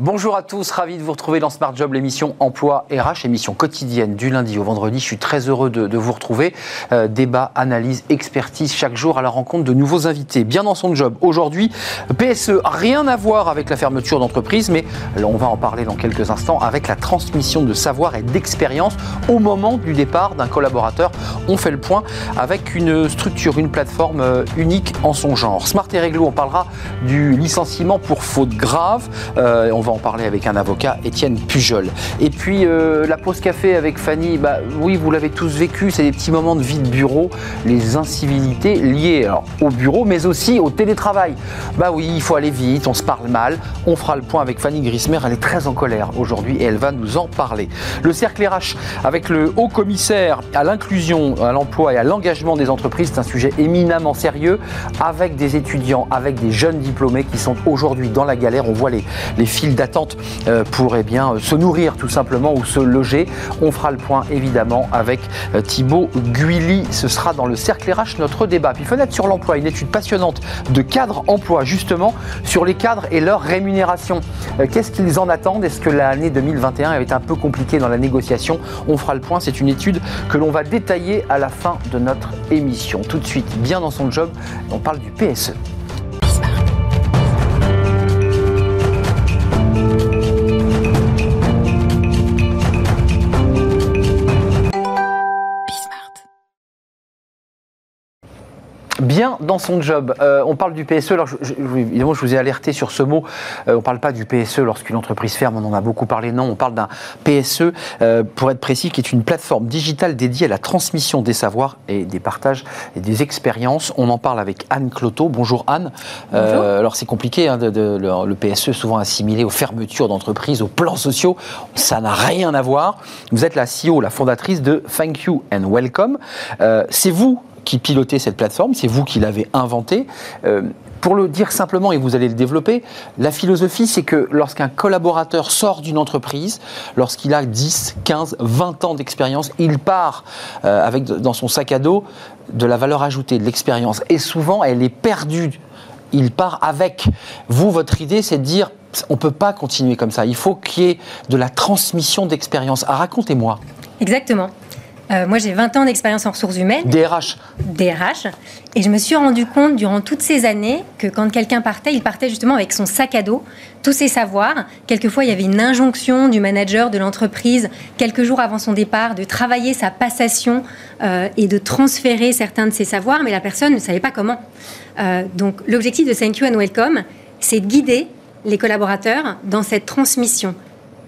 Bonjour à tous, ravi de vous retrouver dans Smart Job, l'émission Emploi RH, émission quotidienne du lundi au vendredi. Je suis très heureux de, vous retrouver. Euh, débat, analyse, expertise, chaque jour à la rencontre de nouveaux invités. Bien dans son job. Aujourd'hui, PSE, rien à voir avec la fermeture d'entreprise, mais on va en parler dans quelques instants avec la transmission de savoir et d'expérience au moment du départ d'un collaborateur. On fait le point avec une structure, une plateforme euh, unique en son genre. Smart et Réglo, on parlera du licenciement pour faute grave. Euh, en parler avec un avocat, Étienne Pujol. Et puis euh, la pause café avec Fanny, bah, oui, vous l'avez tous vécu, c'est des petits moments de vie de bureau, les incivilités liées au bureau, mais aussi au télétravail. Bah oui, il faut aller vite, on se parle mal. On fera le point avec Fanny Grismer, elle est très en colère aujourd'hui et elle va nous en parler. Le cercle RH avec le haut commissaire à l'inclusion, à l'emploi et à l'engagement des entreprises, c'est un sujet éminemment sérieux avec des étudiants, avec des jeunes diplômés qui sont aujourd'hui dans la galère. On voit les, les fils d'attente euh, pour eh bien, se nourrir tout simplement ou se loger. On fera le point évidemment avec euh, Thibaut Guilly. Ce sera dans le cercle RH notre débat. Puis fenêtre sur l'emploi, une étude passionnante de cadres emploi justement sur les cadres et leur rémunération. Euh, qu'est-ce qu'ils en attendent? Est-ce que l'année 2021 avait été un peu compliquée dans la négociation? On fera le point. C'est une étude que l'on va détailler à la fin de notre émission. Tout de suite, bien dans son job, on parle du PSE. Bien dans son job. Euh, on parle du PSE, alors évidemment je vous ai alerté sur ce mot, euh, on ne parle pas du PSE lorsqu'une entreprise ferme, on en a beaucoup parlé, non, on parle d'un PSE, euh, pour être précis, qui est une plateforme digitale dédiée à la transmission des savoirs et des partages et des expériences. On en parle avec Anne Cloto. Bonjour Anne. Bonjour. alors c'est compliqué, hein, de, le, le, PSE souvent assimilé aux fermetures d'entreprises, aux plans sociaux, ça n'a rien à voir. Vous êtes la CEO, la fondatrice de Thank You and Welcome. c'est vous qui pilotez cette plateforme, c'est vous qui l'avez inventée. Euh, pour le dire simplement, et vous allez le développer, la philosophie, c'est que lorsqu'un collaborateur sort d'une entreprise, lorsqu'il a 10, 15, 20 ans d'expérience, il part euh, avec dans son sac à dos de la valeur ajoutée, de l'expérience. Et souvent, elle est perdue. Il part avec. Vous, votre idée, c'est de dire, on ne peut pas continuer comme ça. Il faut qu'il y ait de la transmission d'expérience. Ah, racontez-moi. Exactement. Euh, moi, j'ai 20 ans d'expérience en ressources humaines. DRH. DRH. Et je me suis rendu compte durant toutes ces années que quand quelqu'un partait, il partait justement avec son sac à dos, tous ses savoirs. Quelquefois, il y avait une injonction du manager de l'entreprise, quelques jours avant son départ, de travailler sa passation euh, et de transférer certains de ses savoirs, mais la personne ne savait pas comment. Euh, donc, l'objectif de Thank You and Welcome, c'est de guider les collaborateurs dans cette transmission.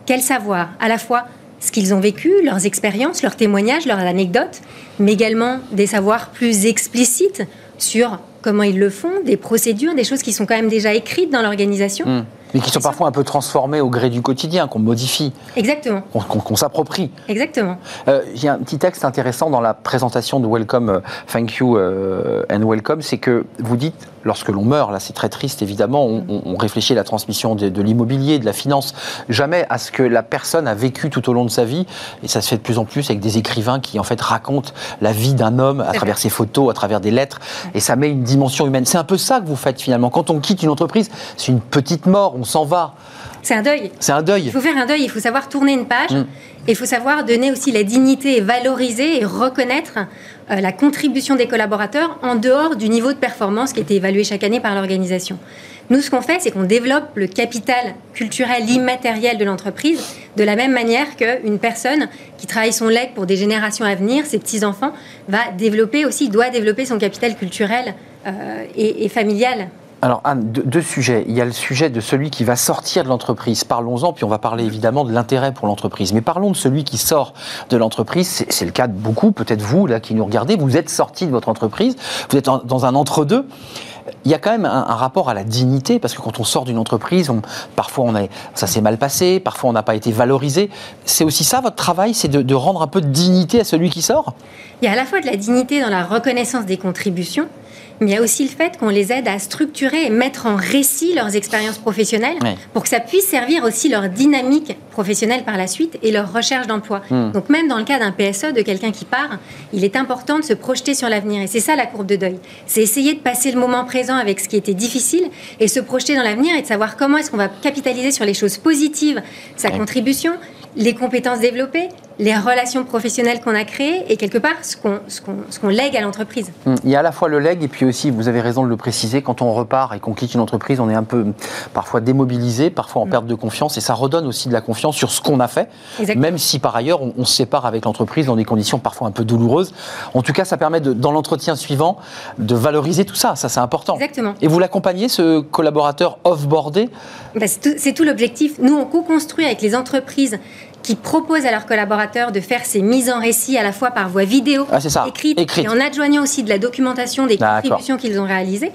Quel savoir À la fois ce qu'ils ont vécu, leurs expériences, leurs témoignages, leurs anecdotes, mais également des savoirs plus explicites sur comment ils le font, des procédures, des choses qui sont quand même déjà écrites dans l'organisation. Hmm. Mais qui sont parfois un peu transformées au gré du quotidien, qu'on modifie. Exactement. Qu'on s'approprie. Exactement. Euh, il y a un petit texte intéressant dans la présentation de Welcome, euh, Thank You euh, and Welcome, c'est que vous dites, lorsque l'on meurt, là c'est très triste évidemment, on, réfléchit à la transmission de, l'immobilier, de la finance, jamais à ce que la personne a vécu tout au long de sa vie, et ça se fait de plus en plus avec des écrivains qui en fait racontent la vie d'un homme à travers ses photos, à travers des lettres, et ça met une dimension humaine. C'est un peu ça que vous faites finalement. Quand on quitte une entreprise, c'est une petite mort, on s'en va. C'est un deuil. C'est un deuil. Il faut faire un deuil, il faut savoir tourner une page, mm. et il faut savoir donner aussi la dignité et valoriser et reconnaître euh, la contribution des collaborateurs en dehors du niveau de performance qui était évalué chaque année par l'organisation. Nous, ce qu'on fait, c'est qu'on développe le capital culturel immatériel de l'entreprise de la même manière qu'une personne qui travaille son legs pour des générations à venir, ses petits-enfants, va développer aussi, doit développer son capital culturel euh, et familial alors Anne, deux, sujets. Il y a le sujet de celui qui va sortir de l'entreprise. Parlons-en, puis on va parler évidemment de l'intérêt pour l'entreprise. Mais parlons de celui qui sort de l'entreprise. C'est le cas de beaucoup, peut-être vous là qui nous regardez. Vous êtes sorti de votre entreprise, vous êtes dans un entre-deux. Il y a quand même un, rapport à la dignité, parce que quand on sort d'une entreprise, parfois on ça s'est mal passé, parfois on n'a pas été valorisé. C'est aussi ça votre travail, c'est de rendre un peu de dignité à celui qui sort? Il y a à la fois de la dignité dans la reconnaissance des contributions, mais il y a aussi le fait qu'on les aide à structurer et mettre en récit leurs expériences professionnelles pour que ça puisse servir aussi leur dynamique professionnelle par la suite et leur recherche d'emploi. Hmm. Donc même dans le cas d'un PSE, de quelqu'un qui part, il est important de se projeter sur l'avenir. Et c'est ça la courbe de deuil. C'est essayer de passer le moment présent présent avec ce qui était difficile et se projeter dans l'avenir et de savoir comment est-ce qu'on va capitaliser sur les choses positives, sa contribution, les compétences développées, les relations professionnelles qu'on a créées et quelque part ce qu'on ce lègue à l'entreprise. Hum, il y a à la fois le leg et puis aussi, vous avez raison de le préciser, quand on repart et qu'on quitte une entreprise, on est un peu parfois démobilisé, parfois en hum. perte de confiance et ça redonne aussi de la confiance sur ce qu'on a fait, même si par ailleurs on, se sépare avec l'entreprise dans des conditions parfois un peu douloureuses. En tout cas, ça permet de, dans l'entretien suivant de valoriser tout ça, ça c'est important. Exactement. Et vous l'accompagnez, ce collaborateur off-boardé? Bah, C'est tout, tout l'objectif. Nous, on co-construit avec les entreprises qui proposent à leurs collaborateurs de faire ces mises en récit à la fois par voie vidéo, ah, écrite, et en adjoignant aussi de la documentation des contributions qu'ils ont réalisées.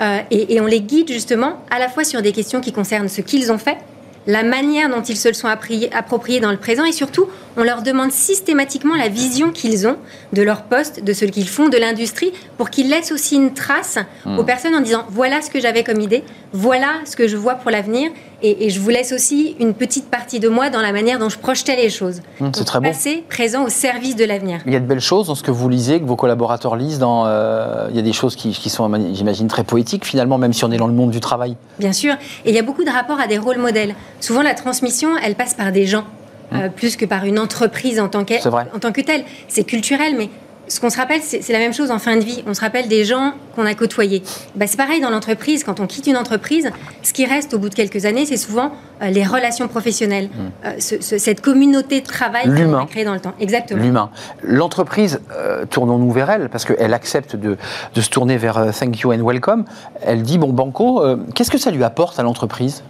Euh, et, on les guide justement à la fois sur des questions qui concernent ce qu'ils ont fait, la manière dont ils se le sont appropriés dans le présent et surtout, on leur demande systématiquement la vision qu'ils ont de leur poste, de ce qu'ils font, de l'industrie, pour qu'ils laissent aussi une trace hmm. aux personnes en disant voilà ce que j'avais comme idée, voilà ce que je vois pour l'avenir et, je vous laisse aussi une petite partie de moi dans la manière dont je projetais les choses. Hmm, c'est très bon. Passer présent au service de l'avenir. Il y a de belles choses dans ce que vous lisez, que vos collaborateurs lisent. Dans, euh, il y a des choses qui, qui sont, j'imagine, très poétiques finalement, même si on est dans le monde du travail. Bien sûr. Et il y a beaucoup de rapports à des rôles modèles. Souvent, la transmission, elle passe par des gens. Euh, hmm. plus que par une entreprise en tant, en tant que telle. C'est culturel, mais ce qu'on se rappelle, c'est la même chose en fin de vie. On se rappelle des gens qu'on a côtoyés. Bah, c'est pareil dans l'entreprise. Quand on quitte une entreprise, ce qui reste au bout de quelques années, c'est souvent euh, les relations professionnelles, hmm. euh, cette communauté de travail qu'on a créée dans le temps. Exactement. L'humain. L'entreprise, euh, tournons-nous vers elle, parce qu'elle accepte de, de, se tourner vers Thank you and welcome. Elle dit, bon, Banco, qu'est-ce que ça lui apporte à l'entreprise?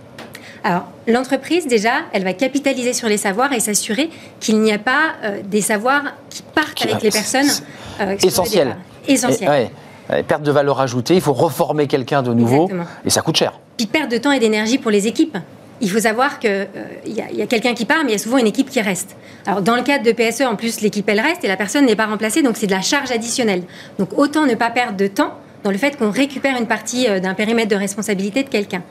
Alors, l'entreprise, déjà, elle va capitaliser sur les savoirs et s'assurer qu'il n'y a pas euh, des savoirs qui partent avec les personnes. Euh, Essentiel. Essentiel. Perte de valeur ajoutée, il faut reformer quelqu'un de nouveau et ça coûte cher. Puis perte de temps et d'énergie pour les équipes. Il faut savoir qu'il euh, y a, quelqu'un qui part, mais il y a souvent une équipe qui reste. Alors, dans le cadre de PSE, en plus, l'équipe, elle reste et la personne n'est pas remplacée, donc c'est de la charge additionnelle. Donc, autant ne pas perdre de temps dans le fait qu'on récupère une partie d'un périmètre de responsabilité de quelqu'un.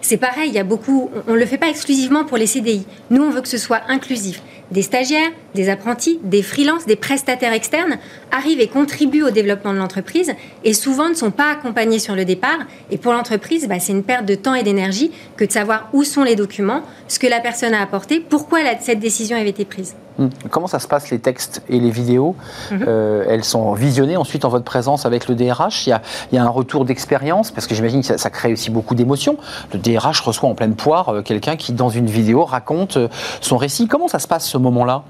C'est pareil, il y a beaucoup, on ne le fait pas exclusivement pour les CDI. Nous, on veut que ce soit inclusif. Des stagiaires, des apprentis, des freelances, des prestataires externes arrivent et contribuent au développement de l'entreprise et souvent ne sont pas accompagnés sur le départ. Et pour l'entreprise, bah, c'est une perte de temps et d'énergie que de savoir où sont les documents, ce que la personne a apporté, pourquoi cette décision avait été prise. Hmm. Comment ça se passe les textes et les vidéos mhm. euh, Elles sont visionnées ensuite en votre présence avec le DRH. Il y a, un retour d'expérience? Parce que j'imagine que ça, crée aussi beaucoup d'émotions. Le DRH reçoit en pleine poire euh, quelqu'un qui, dans une vidéo, raconte euh, son récit. Comment ça se passe ce moment-là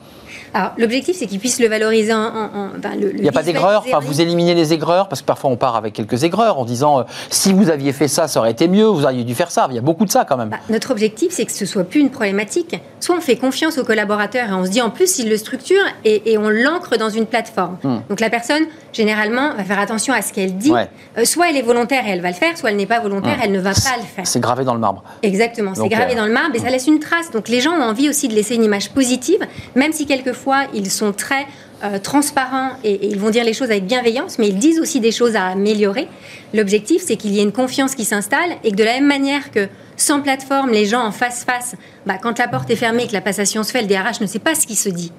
alors, l'objectif, c'est qu'ils puissent le valoriser en. il n'y a pas d'aigreur enfin, Vous éliminez les aigreurs Parce que parfois, on part avec quelques aigreurs en disant euh, si vous aviez fait ça, ça aurait été mieux, vous auriez dû faire ça. Il y a beaucoup de ça quand même. Bah, notre objectif, c'est que ce soit plus une problématique. Soit on fait confiance aux collaborateurs et on se dit en plus, ils le structurent et, on l'ancre dans une plateforme. Hmm. Donc, la personne, généralement, va faire attention à ce qu'elle dit. Euh, soit elle est volontaire et elle va le faire, soit elle n'est pas volontaire, hmm. elle ne va pas le faire. C'est gravé dans le marbre. Exactement, c'est gravé euh, dans le marbre et ça hmm. laisse une trace. Donc, les gens ont envie aussi de laisser une image positive, même si quelquefois fois, ils sont très euh, transparents et, ils vont dire les choses avec bienveillance, mais ils disent aussi des choses à améliorer. L'objectif, c'est qu'il y ait une confiance qui s'installe et que de la même manière que sans plateforme, les gens en face-face, bah, quand la porte est fermée et que la passation se fait, le DRH ne sait pas ce qui se dit.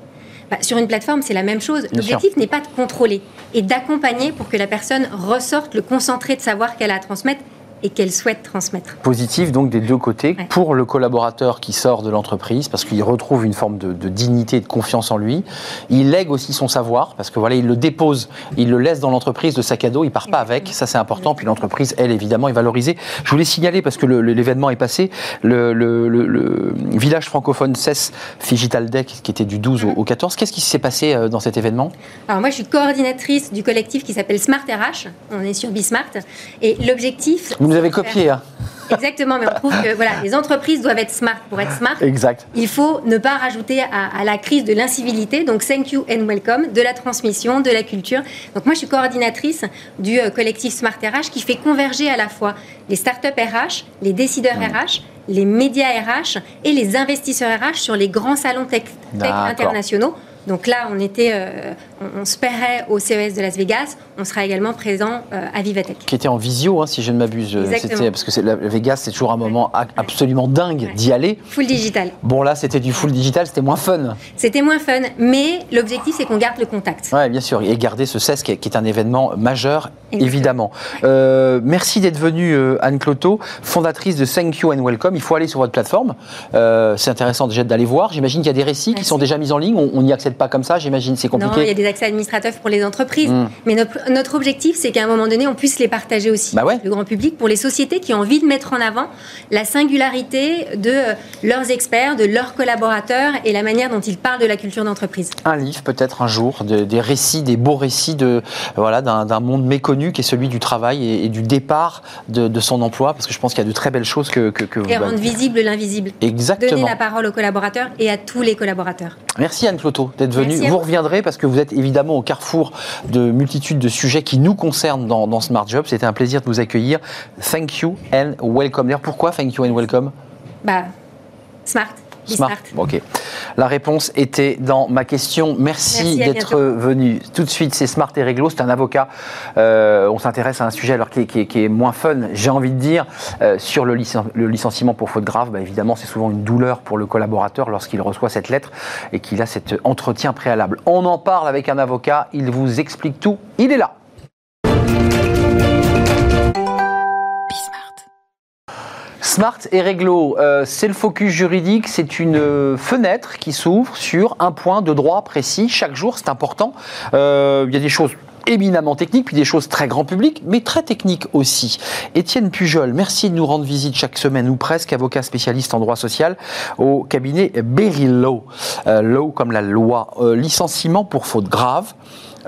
Bah, sur une plateforme, c'est la même chose. L'objectif n'est pas de contrôler et d'accompagner pour que la personne ressorte le concentré de savoir qu'elle a à transmettre et qu'elle souhaite transmettre. Positif donc des deux côtés pour le collaborateur qui sort de l'entreprise parce qu'il retrouve une forme de, dignité et de confiance en lui. Il lègue aussi son savoir parce que voilà, il le dépose, il le laisse dans l'entreprise de sac à dos, il part pas avec, ça c'est important. Puis l'entreprise, elle évidemment, est valorisée. Je voulais signaler parce que l'événement est passé, le, village francophone CES Figital Deck qui était du 12 au, 14. Qu'est-ce qui s'est passé euh, dans cet événement? Alors moi, je suis coordinatrice du collectif qui s'appelle Smart RH. On est sur Bismart et l'objectif vous avez copié. Hein. Exactement, mais on trouve que voilà, les entreprises doivent être smart pour être smart. Exact. Il faut ne pas rajouter à, la crise de l'incivilité, donc thank you and welcome, de la transmission, de la culture. Donc moi, je suis coordinatrice du euh, collectif Smart RH qui fait converger à la fois les startups RH, les décideurs RH, les médias RH et les investisseurs RH sur les grands salons tech internationaux Donc là, on était, on, se paierait au CES de Las Vegas. On sera également présent à Vivatech. Qui était en visio, hein, si je ne m'abuse. Parce que la Vegas, c'est toujours un moment absolument dingue d'y aller. Full digital. Bon là, c'était du full digital, c'était moins fun. C'était moins fun, mais l'objectif c'est qu'on garde le contact. Oui, bien sûr, et garder ce CES qui est, un événement majeur, évidemment. Euh, merci d'être venue, euh, Anne Cloto, fondatrice de Thank You and Welcome. Il faut aller sur votre plateforme. Euh, c'est intéressant déjà d'aller voir. J'imagine qu'il y a des récits qui sont déjà mis en ligne. On n'y accède pas comme ça, j'imagine, c'est compliqué. Non, il y a des accès administratifs pour les entreprises. Hmm. Mais notre, objectif, c'est qu'à un moment donné, on puisse les partager aussi, bah le grand public, pour les sociétés qui ont envie de mettre en avant la singularité de leurs experts, de leurs collaborateurs et la manière dont ils parlent de la culture d'entreprise. Un livre peut-être un jour, des récits, des beaux récits de voilà d'un monde méconnu qui est celui du travail et, du départ de, son emploi, parce que je pense qu'il y a de très belles choses que, que, Et rendre visible l'invisible. Exactement. Donner la parole aux collaborateurs et à tous les collaborateurs. Merci Anne Cloto d'être. Vous reviendrez parce que vous êtes évidemment au carrefour de multitudes de sujets qui nous concernent dans, dans Smart Job. C'était un plaisir de vous accueillir. Thank you and welcome. D'ailleurs, pourquoi thank you and welcome? Bah, smart. Smart. Ok. La réponse était dans ma question. Merci, d'être venu. Tout de suite, c'est Smart et Réglo. C'est un avocat. Euh, on s'intéresse à un sujet alors qui est, moins fun, j'ai envie de dire, euh, sur le, licenciement pour faute grave. Bah, évidemment, c'est souvent une douleur pour le collaborateur lorsqu'il reçoit cette lettre et qu'il a cet entretien préalable. On en parle avec un avocat. Il vous explique tout. Il est là. Smart et Réglo, euh, c'est le focus juridique, c'est une euh, fenêtre qui s'ouvre sur un point de droit précis chaque jour, c'est important. Euh, il y a des choses éminemment techniques, puis des choses très grand public, mais très techniques aussi. Étienne Pujol, merci de nous rendre visite chaque semaine, ou presque, avocat spécialiste en droit social, au cabinet Berry Law. law comme la loi. licenciement pour faute grave.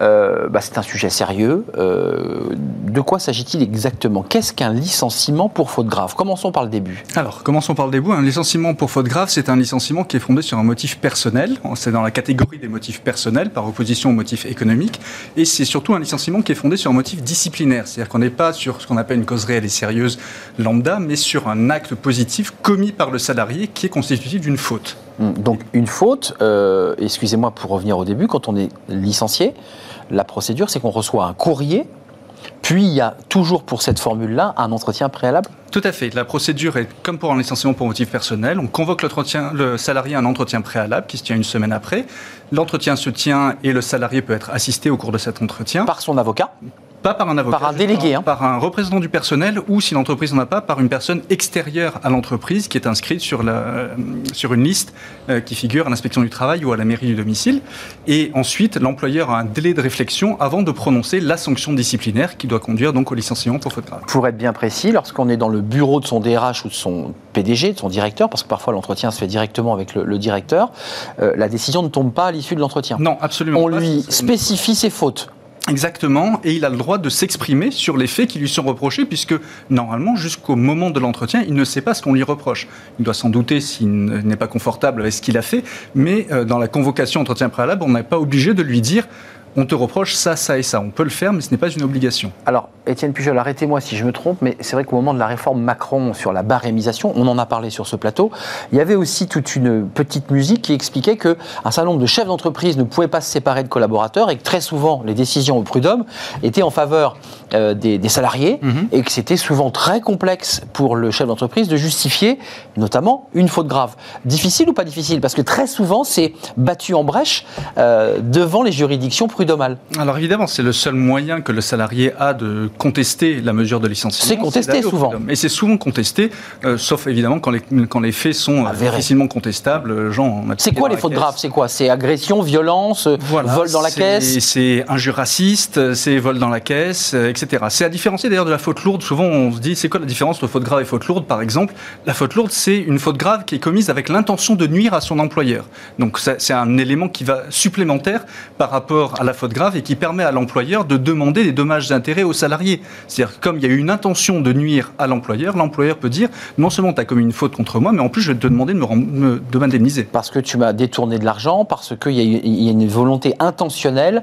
Euh, bah, c'est un sujet sérieux. Euh, de quoi s'agit-il exactement? Qu'est-ce qu'un licenciement pour faute grave? Commençons par le début. Alors, commençons par le début. Un licenciement pour faute grave, c'est un licenciement qui est fondé sur un motif personnel. C'est dans la catégorie des motifs personnels par opposition au motif économique. Et c'est surtout un licenciement qui est fondé sur un motif disciplinaire. C'est-à-dire qu'on n'est pas sur ce qu'on appelle une cause réelle et sérieuse lambda, mais sur un acte positif commis par le salarié qui est constitutif d'une faute. Donc une faute, euh, excusez-moi pour revenir au début, quand on est licencié, la procédure c'est qu'on reçoit un courrier, puis il y a toujours pour cette formule-là un entretien préalable Tout à fait. La procédure est comme pour un licenciement pour motif personnel. On convoque le salarié à un entretien préalable qui se tient une semaine après. L'entretien se tient et le salarié peut être assisté au cours de cet entretien. Par son avocat pas par un avocat. Par un délégué. Hein. Par un représentant du personnel ou, si l'entreprise n'en a pas, par une personne extérieure à l'entreprise qui est inscrite sur, la, sur une liste euh, qui figure à l'inspection du travail ou à la mairie du domicile. Et ensuite, l'employeur a un délai de réflexion avant de prononcer la sanction disciplinaire qui doit conduire donc au licenciement pour faute grave. Pour être bien précis, lorsqu'on est dans le bureau de son DRH ou de son PDG, de son directeur, parce que parfois l'entretien se fait directement avec le, directeur, euh, la décision ne tombe pas à l'issue de l'entretien. Non, absolument On lui spécifie ses fautes. Exactement, et il a le droit de s'exprimer sur les faits qui lui sont reprochés, puisque normalement, jusqu'au moment de l'entretien, il ne sait pas ce qu'on lui reproche. Il doit s'en douter s'il n'est pas confortable avec ce qu'il a fait, mais euh, dans la convocation entretien préalable, on n'est pas obligé de lui dire on te reproche ça, ça et ça. On peut le faire, mais ce n'est pas une obligation. Alors, Étienne Pujol, arrêtez-moi si je me trompe, mais c'est vrai qu'au moment de la réforme Macron sur la barémisation, on en a parlé sur ce plateau, il y avait aussi toute une petite musique qui expliquait qu'un certain nombre de chefs d'entreprise ne pouvaient pas se séparer de collaborateurs et que très souvent les décisions au prud'homme étaient en faveur euh, des, salariés mhm. et que c'était souvent très complexe pour le chef d'entreprise de justifier notamment une faute grave. Difficile ou pas difficile? Parce que très souvent c'est battu en brèche euh, devant les juridictions prud'hommes alors évidemment, c'est le seul moyen que le salarié a de contester la mesure de licenciement. C'est contesté souvent. Et c'est souvent contesté, euh, sauf évidemment quand les, quand les faits sont euh, difficilement contestables. Euh, c'est quoi les fautes graves? C'est quoi? C'est agression, violence, vol dans la caisse? C'est injure raciste, c'est vol dans la caisse, etc. C'est à différencier d'ailleurs de la faute lourde. Souvent on se dit c'est quoi la différence entre faute grave et faute lourde? Par exemple, la faute lourde c'est une faute grave qui est commise avec l'intention de nuire à son employeur. Donc c'est un élément qui va supplémentaire par rapport à la la faute grave et qui permet à l'employeur de demander des dommages d'intérêt aux salariés. C'est-à-dire comme il y a eu une intention de nuire à l'employeur, l'employeur peut dire non seulement tu as commis une faute contre moi, mais en plus je vais te demander de me, de m'indemniser. Parce que tu m'as détourné de l'argent, parce qu'il y, a une volonté intentionnelle,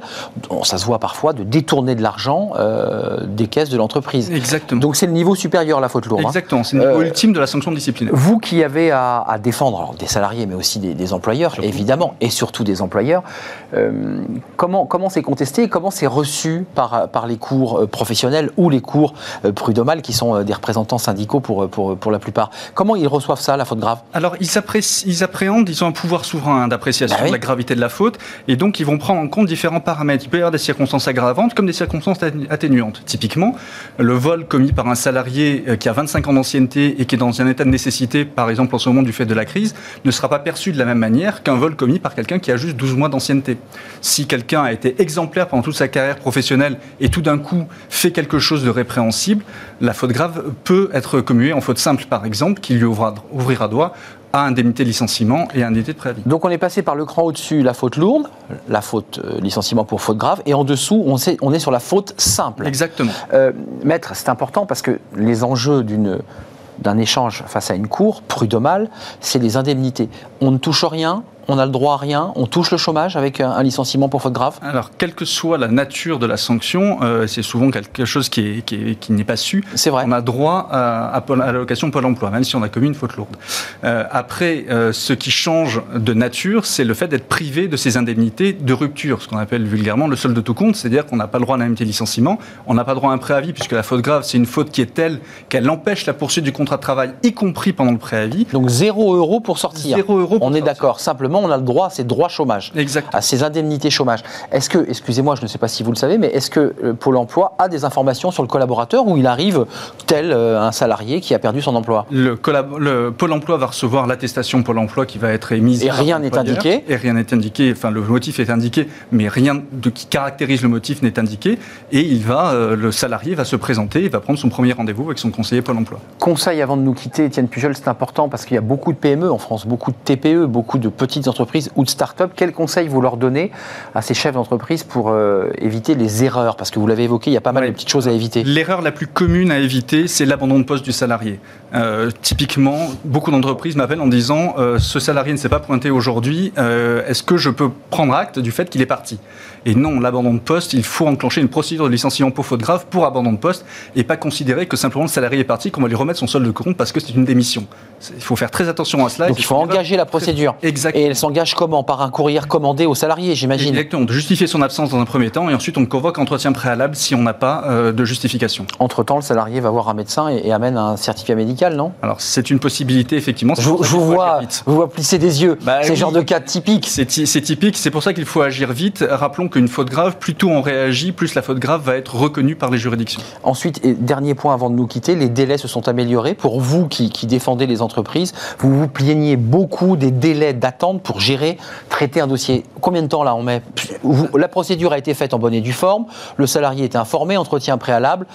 ça se voit parfois, de détourner de l'argent euh, des caisses de l'entreprise. Exactement. Donc c'est le niveau supérieur la faute lourde. Hein. Exactement, c'est le niveau euh, ultime de la sanction disciplinaire. Vous qui avez à, défendre des salariés, mais aussi des, employeurs, évidemment, et surtout des employeurs, euh, comment comment c'est contesté, comment c'est reçu par, par les cours professionnels ou les cours prud'homales qui sont des représentants syndicaux pour, pour, pour la plupart Comment ils reçoivent ça, la faute grave? Alors ils, ils appréhendent, ils ont un pouvoir souverain d'appréciation bah de la gravité de la faute, et donc ils vont prendre en compte différents paramètres. Il peut y avoir des circonstances aggravantes comme des circonstances atténuantes. Typiquement, le vol commis par un salarié euh, qui a 25 ans d'ancienneté et qui est dans un état de nécessité, par exemple en ce moment du fait de la crise, ne sera pas perçu de la même manière qu'un vol commis par quelqu'un qui a juste 12 mois d'ancienneté. Si quelqu'un a été exemplaire pendant toute sa carrière professionnelle et tout d'un coup fait quelque chose de répréhensible, la faute grave peut être commuée en faute simple, par exemple, qui lui ouvrira droit à indemnité de licenciement et indemnité de préavis. Donc on est passé par le cran au-dessus, la faute lourde, la faute euh, licenciement pour faute grave, et en dessous, on, sait, on est sur la faute simple. Exactement. Euh, maître, c'est important parce que les enjeux d'une d'un échange face à une cour prud'homale, c'est les indemnités. On ne touche rien, on a le droit à rien, on touche le chômage avec un licenciement pour faute grave Alors, quelle que soit la nature de la sanction, euh, c'est souvent quelque chose qui, est, qui, n'est pas su. C'est vrai. On a droit à, à, l'allocation Pôle emploi, même si on a commis une faute lourde. Euh, après, euh, ce qui change de nature, c'est le fait d'être privé de ces indemnités de rupture, ce qu'on appelle vulgairement le solde de tout compte, c'est-à-dire qu'on n'a pas le droit à l'indemnité de licenciement, on n'a pas le droit à un préavis, puisque la faute grave, c'est une faute qui est telle qu'elle empêche la poursuite du contrat de travail, y compris pendant le préavis. Donc zéro euro pour sortir. Zéro euro On est d'accord. Simplement, on a le droit à ces droits chômage, à ces indemnités chômage. Est-ce que, excusez-moi, je ne sais pas si vous le savez, mais est-ce que euh, Pôle emploi a des informations sur le collaborateur ou il arrive tel euh, un salarié qui a perdu son emploi? Le, le, Pôle emploi va recevoir l'attestation Pôle emploi qui va être émise. Et rien n'est indiqué Et rien n'est indiqué, enfin le motif est indiqué, mais rien de, qui caractérise le motif n'est indiqué. Et il va, euh, le salarié va se présenter, il va prendre son premier rendez-vous avec son conseiller Pôle emploi. Conseil avant de nous quitter, Étienne Pujol, c'est important parce qu'il y a beaucoup de PME en France, beaucoup de TPE, beaucoup de petites entreprises ou de start-up. Quels conseils vous leur donnez à ces chefs d'entreprise pour euh, éviter les erreurs? Parce que vous l'avez évoqué, il y a pas mal de petites choses à éviter. L'erreur la plus commune à éviter, c'est l'abandon de poste du salarié. Euh, typiquement, beaucoup d'entreprises m'appellent en disant euh, ce salarié ne s'est pas pointé aujourd'hui, est-ce que je peux prendre acte du fait qu'il est parti? Et non, l'abandon de poste, il faut enclencher une procédure de licenciement pour faute grave pour abandon de poste et pas considérer que simplement le salarié est parti, qu'on va lui remettre son solde de compte parce que c'est une démission. Il faut faire très attention à cela. Donc il faut engager la procédure. Exactement. Et elle s'engage comment? Par un courrier recommandé aux salariés, j'imagine. Exactement. De justifier son absence dans un premier temps et ensuite on convoque entretien préalable si on n'a pas euh, de justification. Entre-temps, le salarié va voir un médecin et, amène un certificat médical, non? Alors c'est une possibilité, effectivement. Je, vous, vois, vous vois plisser des yeux. Bah c'est le genre de cas typique. C'est typique. C'est pour ça qu'il faut agir vite. Rappelons qu'une faute grave, plus tôt on réagit, plus la faute grave va être reconnue par les juridictions. Ensuite, et dernier point avant de nous quitter, les délais se sont améliorés. Pour vous qui, qui défendez les entreprises, vous vous plaigniez beaucoup des délais d'attente pour gérer, traiter un dossier. Combien de temps là on met La procédure a été faite en bonne et due forme, le salarié était informé, entretien préalable,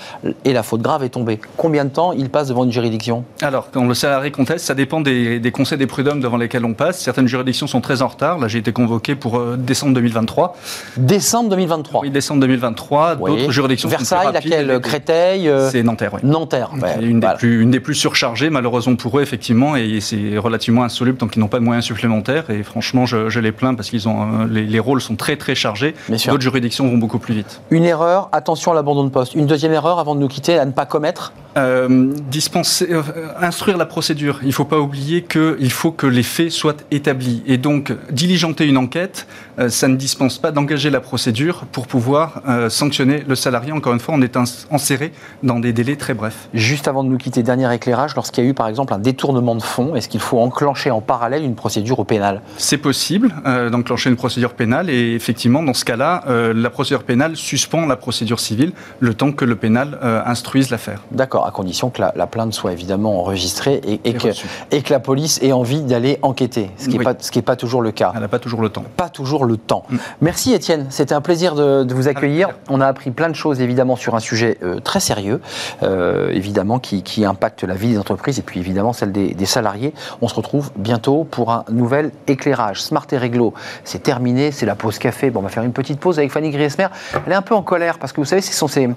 et la faute grave est tombée. Combien de temps il passe devant une juridiction Alors, quand le salarié conteste, ça dépend des, conseils des prud'hommes devant lesquels on passe. Certaines juridictions sont très en retard. Là, j'ai été convoqué pour euh, décembre 2023. Décembre 2023 Oui, décembre 2023. D'autres juridictions Versailles, laquelle Créteil euh, C'est Nanterre, oui. Nanterre, une, des plus, une des plus surchargées, malheureusement pour eux, effectivement, et c'est relativement insoluble tant qu'ils n'ont pas de moyens supplémentaires. Et franchement, je, je les plains parce qu'ils ont euh, les, rôles sont très très chargés. D'autres juridictions vont beaucoup plus vite. Une erreur, attention à l'abandon de poste. Une deuxième erreur avant de nous quitter à ne pas commettre euh, dispenser, euh, instruire la procédure. Il ne faut pas oublier qu'il faut que les faits soient établis. Et donc, diligenter une enquête, euh, ça ne dispense pas d'engager la procédure pour pouvoir sanctionner le salarié. Encore une fois, on est enserré dans des délais très brefs. Juste avant de nous quitter, dernier éclairage, lorsqu'il y a eu par exemple un détournement de fonds, est-ce qu'il faut enclencher en parallèle une procédure au pénal? C'est possible d'enclencher une procédure pénale et effectivement, dans ce cas-là, la procédure pénale suspend la procédure civile le temps que le pénal instruise l'affaire. D'accord à condition que la, plainte soit évidemment enregistrée et, que, et, que, la police ait envie d'aller enquêter, ce qui n'est pas, pas, toujours le cas. Elle n'a pas toujours le temps. Pas toujours le temps. Mm. Merci Étienne, c'était un plaisir de, vous accueillir. On a appris plein de choses évidemment sur un sujet euh, très sérieux, euh, évidemment qui, impacte la vie des entreprises et puis évidemment celle des, salariés. On se retrouve bientôt pour un nouvel éclairage. Smart et Réglo, c'est terminé, c'est la pause café. Bon, on va faire une petite pause avec Fanny Griesmer. Elle est un peu en colère parce que vous savez, ce sont ces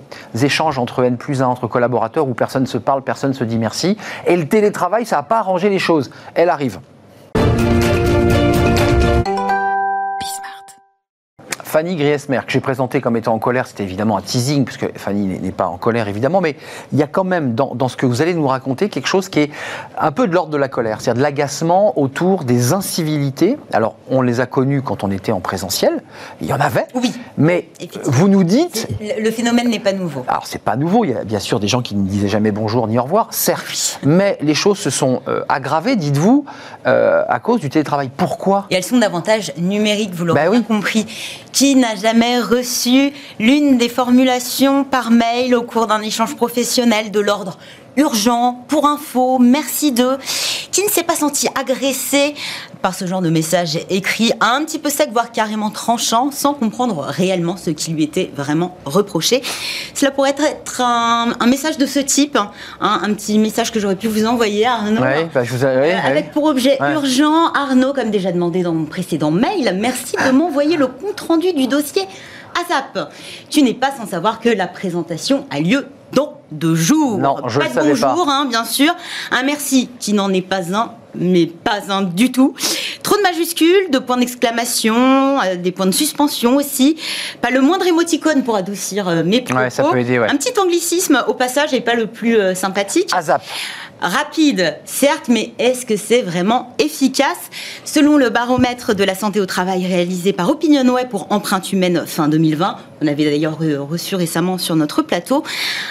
échanges entre N plus 1, entre collaborateurs où personne ne se parle, personne ne se dit merci. Et le télétravail, ça n'a pas arrangé les choses. Elle arrive. Fanny Griesmer, que j'ai présenté comme étant en colère, c'était évidemment un teasing, puisque Fanny n'est pas en colère évidemment, mais il y a quand même dans, ce que vous allez nous raconter quelque chose qui est un peu de l'ordre de la colère, c'est-à-dire de l'agacement autour des incivilités. Alors, on les a connues quand on était en présentiel, il y en avait, oui, mais vous nous dites... Le phénomène n'est pas nouveau. Alors, c'est pas nouveau, il y a bien sûr des gens qui ne disaient jamais bonjour ni au revoir, certes, mais les choses se sont euh, aggravées, dites-vous, euh, à cause du télétravail. Pourquoi? Et elles sont davantage numériques, vous l'aurez ben compris qui n'a jamais reçu l'une des formulations par mail au cours d'un échange professionnel de l'ordre urgent, pour info, merci de, qui ne s'est pas senti agressé par ce genre de message écrit un petit peu sec, voire carrément tranchant, sans comprendre réellement ce qui lui était vraiment reproché. Cela pourrait être un, message de ce type, hein, un petit message que j'aurais pu vous envoyer, Arnaud, bah, je vous avec pour objet urgent, Arnaud, comme déjà demandé dans mon précédent mail, merci de m'envoyer le compte rendu du dossier ASAP. Tu n'es pas sans savoir que la présentation a lieu dans deux jours. Non, je pas de bonjour, hein, bien sûr. Un merci qui n'en est pas un, mais pas un du tout. Trop de majuscules, de points d'exclamation, euh, des points de suspension aussi. Pas le moindre émoticône pour adoucir euh, mes propos. ça peut aider, Un petit anglicisme au passage et pas le plus euh, sympathique. ASAP rapide, certes, mais est-ce que c'est vraiment efficace? Selon le baromètre de la santé au travail réalisé par OpinionWay pour Empreinte Humaine fin 2020, on avait d'ailleurs reçu récemment sur notre plateau,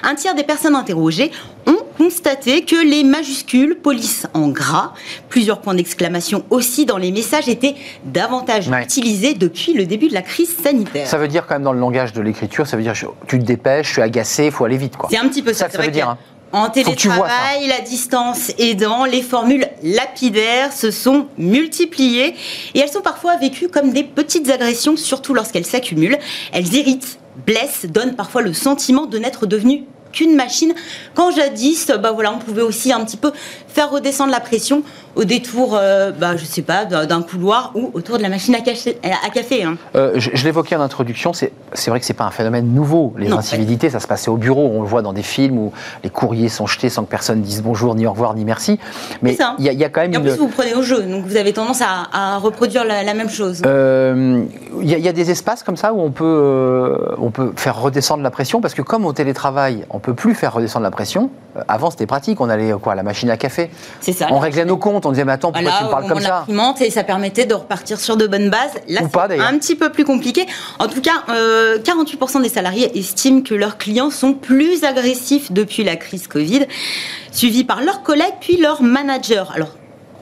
un tiers des personnes interrogées ont constaté que les majuscules, police en gras, plusieurs points d'exclamation aussi dans les messages étaient davantage utilisés depuis le début de la crise sanitaire. Ça veut dire quand même dans le langage de l'écriture, ça veut dire tu te dépêches, je suis agacé, il faut aller vite. C'est un petit peu ça. ça, veut dire. Hein. En télétravail, la distance aidant, les formules lapidaires se sont multipliées et elles sont parfois vécues comme des petites agressions, surtout lorsqu'elles s'accumulent. Elles irritent, blessent, donnent parfois le sentiment de n'être devenues qu'une machine. Quand jadis, bah voilà, on pouvait aussi un petit peu faire redescendre la pression au détour, euh, bah, je sais pas, d'un couloir ou autour de la machine à, à café. Hein. Euh, je, l'évoquais en introduction, c'est vrai que c'est pas un phénomène nouveau. Les incivilités, ça se passait au bureau, on le voit dans des films où les courriers sont jetés sans que personne dise bonjour, ni au revoir, ni merci. Mais il y, a quand même. Et en plus, vous prenez au jeu, donc vous avez tendance à, reproduire la, même chose. Euh, il y, a des espaces comme ça où on peut, on peut faire redescendre la pression, parce que comme au télétravail, on peut plus faire redescendre la pression. Avant, c'était pratique, on allait quoi, à la machine à café. C'est ça. On réglait nos comptes on disait, mais attends, pourquoi tu me parles comme ça? et ça permettait de repartir sur de bonnes bases. Là, c'est un petit peu plus compliqué. En tout cas, 48% euh, des salariés estiment que leurs clients sont plus agressifs depuis la crise Covid, suivis par leurs collègues puis leurs managers. Alors,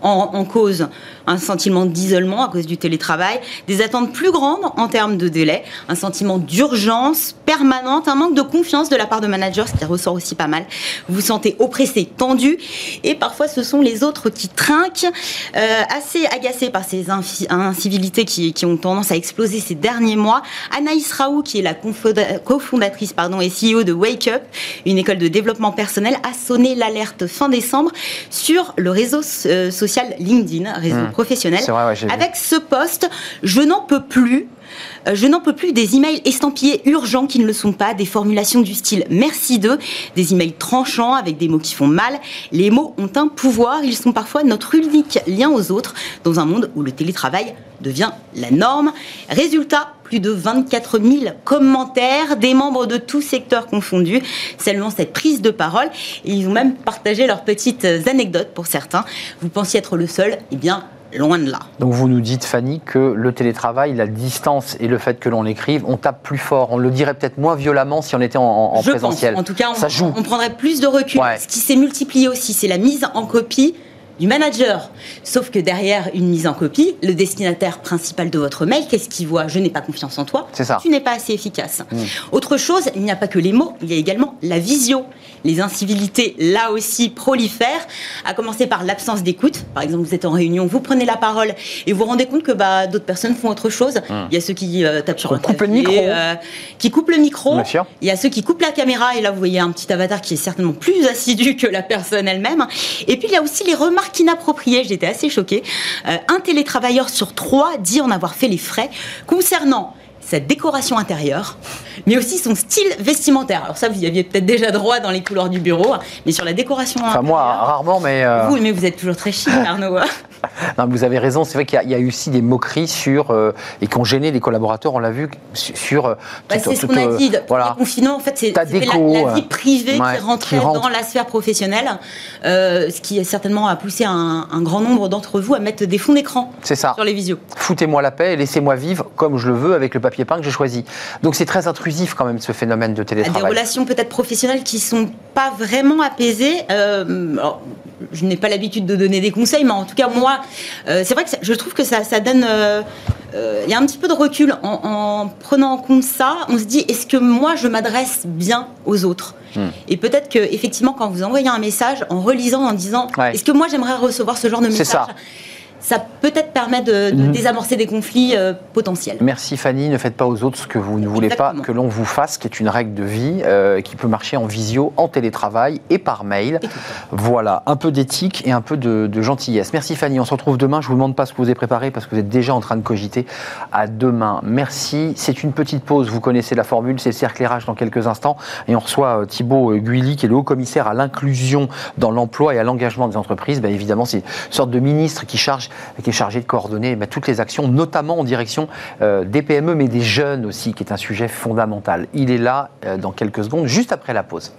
en, cause un sentiment d'isolement à cause du télétravail, des attentes plus grandes en termes de délai, un sentiment d'urgence permanente, un manque de confiance de la part de managers, ce qui ressort aussi pas mal. Vous vous sentez oppressé, tendu, et parfois ce sont les autres qui trinquent, euh, assez agacés par ces incivilités qui, ont tendance à exploser ces derniers mois. Anaïs Raoult, qui est la cofondatrice pardon, et CEO de Wake Up, une école de développement personnel, a sonné l'alerte fin décembre sur le réseau euh, social LinkedIn, réseau mmh professionnel. avec ce poste, je n'en peux plus. Euh, je n'en peux plus des emails estampillés urgents qui ne le sont pas, des formulations du style merci d'eux, des emails tranchants avec des mots qui font mal. Les mots ont un pouvoir, ils sont parfois notre unique lien aux autres dans un monde où le télétravail devient la norme. Résultat, plus de 24 000 commentaires des membres de tous secteurs confondus saluant cette prise de parole. Ils ont même partagé leurs petites anecdotes pour certains. Vous pensiez être le seul Eh bien, loin de là. Donc vous nous dites, Fanny, que le télétravail, la distance et le fait que l'on l'écrive, on tape plus fort. On le dirait peut-être moins violemment si on était en, présentiel. En tout cas, on, prendrait plus de recul. Ce qui s'est multiplié aussi, c'est la mise en copie du manager. Sauf que derrière une mise en copie, le destinataire principal de votre mail, qu'est-ce qu'il voit? Je n'ai pas confiance en toi. Ça. Tu n'es pas assez efficace. Mmh. Autre chose, il n'y a pas que les mots, il y a également la visio. Les incivilités, là aussi, prolifèrent, à commencer par l'absence d'écoute. Par exemple, vous êtes en réunion, vous prenez la parole et vous vous rendez compte que bah, d'autres personnes font autre chose. Mmh. Il y a ceux qui euh, tapent sur un coupe le micro. Euh, qui coupent le micro. Il y a ceux qui coupent la caméra et là, vous voyez un petit avatar qui est certainement plus assidu que la personne elle-même. Et puis, il y a aussi les remarques inappropriées. J'étais assez choquée. Euh, un télétravailleur sur trois dit en avoir fait les frais concernant sa décoration intérieure, mais aussi son style vestimentaire. Alors ça, vous y aviez peut-être déjà droit dans les couleurs du bureau, mais sur la décoration enfin, moi, rarement, mais... Euh, vous, mais vous êtes toujours très chic, Arnaud. non, vous avez raison, c'est vrai qu'il y, a eu aussi des moqueries sur... Euh, et qui ont gêné les collaborateurs, on l'a vu, sur... Euh, bah, c'est ce qu'on a dit, voilà. confinement, en fait, c'est la, la, vie privée qui rentrait dans la sphère professionnelle, ce qui certainement a poussé un, un grand nombre d'entre vous à mettre des fonds d'écran sur les visios. Foutez-moi la paix et laissez-moi vivre comme je le veux avec le papier papier peint que j'ai choisi. Donc c'est très intrusif quand même ce phénomène de télétravail. Des relations peut-être professionnelles qui sont pas vraiment apaisées. Euh, je n'ai pas l'habitude de donner des conseils, mais en tout cas moi, euh, c'est vrai que je trouve que ça, ça donne. Euh, il y a un petit peu de recul en, prenant en compte ça. On se dit est-ce que moi je m'adresse bien aux autres? Hmm. Et peut-être que effectivement quand vous envoyez un message en relisant en disant est-ce que moi j'aimerais recevoir ce genre de message? Ça peut-être permet de, mhm. désamorcer des conflits euh, potentiels. Merci Fanny, ne faites pas aux autres ce que vous ne voulez pas que l'on vous fasse, qui est une règle de vie euh, qui peut marcher en visio, en télétravail et par mail. voilà, un peu d'éthique et un peu de, gentillesse. Merci Fanny, on se retrouve demain. Je ne vous demande pas ce que vous avez préparé parce que vous êtes déjà en train de cogiter. À demain. Merci. C'est une petite pause, vous connaissez la formule, c'est le cercle RH dans quelques instants. Et on reçoit euh, Thibault Guilly, qui est le haut commissaire à l'inclusion dans l'emploi et à l'engagement des entreprises. Ben, évidemment, c'est une sorte de ministre qui charge qui est chargé de coordonner bah, toutes les actions, notamment en direction euh, des PME, mais des jeunes aussi, qui est un sujet fondamental. Il est là euh, dans quelques secondes, juste après la pause.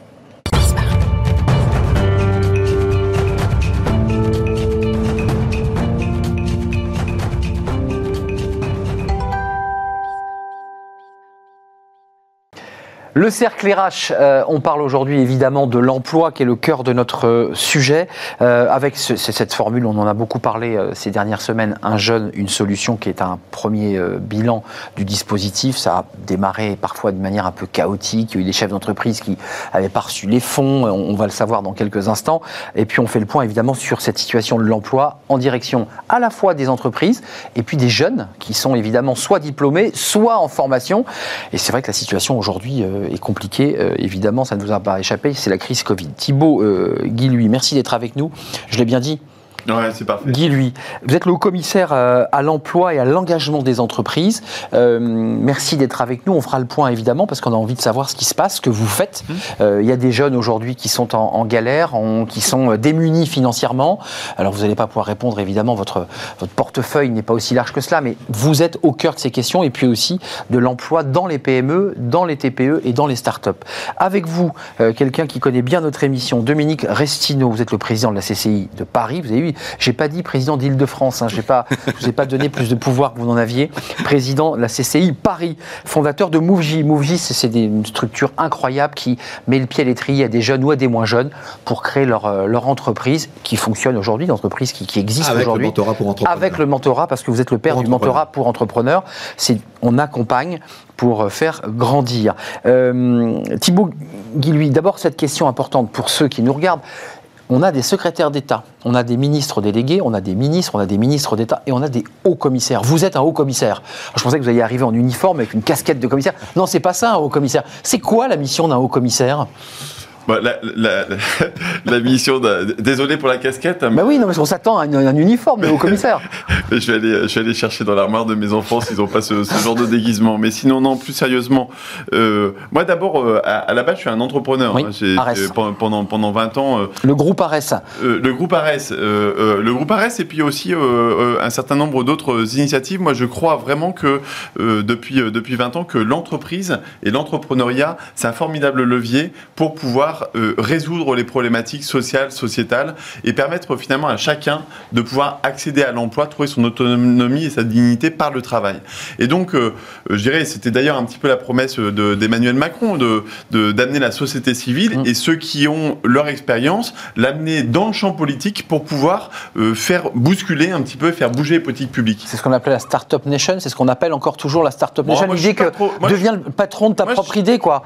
Le cercle RH, euh, on parle aujourd'hui évidemment de l'emploi qui est le cœur de notre euh, sujet. Euh, avec cette formule, on en a beaucoup parlé ces dernières semaines, un jeune, une solution qui est un premier bilan du dispositif. Ça a démarré parfois de manière un peu chaotique. Il y a eu des chefs d'entreprise qui avaient pas reçu les fonds. On, va le savoir dans quelques instants. Et puis on fait le point évidemment sur cette situation de l'emploi en direction à la fois des entreprises et puis des jeunes qui sont évidemment soit diplômés, soit en formation. Et c'est vrai que la situation aujourd'hui est compliqué. Euh, évidemment, ça ne vous a pas échappé, c'est la crise Covid. Thibault euh, Guy, lui, merci d'être avec nous. Je l'ai bien dit, Ouais, c'est parfait. Guy, lui, vous êtes le haut-commissaire euh, à l'emploi et à l'engagement des entreprises. Euh, merci d'être avec nous. On fera le point évidemment parce qu'on a envie de savoir ce qui se passe, ce que vous faites. Mmh. Euh, il y a des jeunes aujourd'hui qui sont en, galère, qui sont démunis financièrement. Alors vous n'allez pas pouvoir répondre évidemment. Votre votre portefeuille n'est pas aussi large que cela, mais vous êtes au cœur de ces questions et puis aussi de l'emploi dans les PME, dans les TPE et dans les startups. Avec vous, quelqu'un qui connaît bien notre émission, Dominique Restino. Vous êtes le président de la CCI de Paris. Vous avez eu j'ai pas dit président d'Île-de-France. Hein, j'ai pas, je vous ai pas donné plus de pouvoir que vous en aviez. Président de la CCI Paris, fondateur de Mouvji. Mouvji, c'est une structure incroyable qui met le pied à l'étrier à des jeunes ou à des moins jeunes pour créer leur, euh, leur entreprise qui fonctionne aujourd'hui, l'entreprise qui, qui existe aujourd'hui. Avec le mentorat pour entrepreneurs. Avec le mentorat, parce que vous êtes le père du mentorat pour entrepreneurs. C'est, on accompagne pour faire grandir. Euh, Thibaut Guilhuy, d'abord cette question importante pour ceux qui nous regardent on a des secrétaires d'État, on a des ministres délégués, on a des ministres, on a des ministres d'État et on a des hauts commissaires. Vous êtes un haut commissaire. Je pensais que vous alliez arriver en uniforme avec une casquette de commissaire. Non, c'est pas ça un haut commissaire. C'est quoi la mission d'un haut commissaire? Bah, la, la, la, mission Désolé pour la casquette. Bah oui, non, mais on s'attend à un, uniforme de haut commissaire. je, vais aller, je vais aller chercher dans l'armoire de mes enfants s'ils n'ont pas ce, genre de déguisement. Mais sinon, non, plus sérieusement. Euh, moi, d'abord, euh, à, la base, je suis un entrepreneur. Oui, hein. pendant, pendant 20 ans. Euh, le groupe Ares. le groupe Ares. le groupe Ares, et puis aussi un certain nombre d'autres initiatives. Moi, je crois vraiment que depuis, depuis 20 ans, que l'entreprise et l'entrepreneuriat, c'est un formidable levier pour pouvoir pouvoir euh, résoudre les problématiques sociales, sociétales et permettre finalement à chacun de pouvoir accéder à l'emploi, trouver son autonomie et sa dignité par le travail. Et donc, euh, je dirais, c'était d'ailleurs un petit peu la promesse d'Emmanuel Macron de d'amener la société civile mmh. et ceux qui ont leur expérience, l'amener dans le champ politique pour pouvoir faire bousculer un petit peu, faire bouger les politiques publiques. C'est ce qu'on appelle la Startup Nation, c'est ce qu'on appelle encore toujours la Startup Nation. L'idée que deviens le patron de ta propre idée, quoi.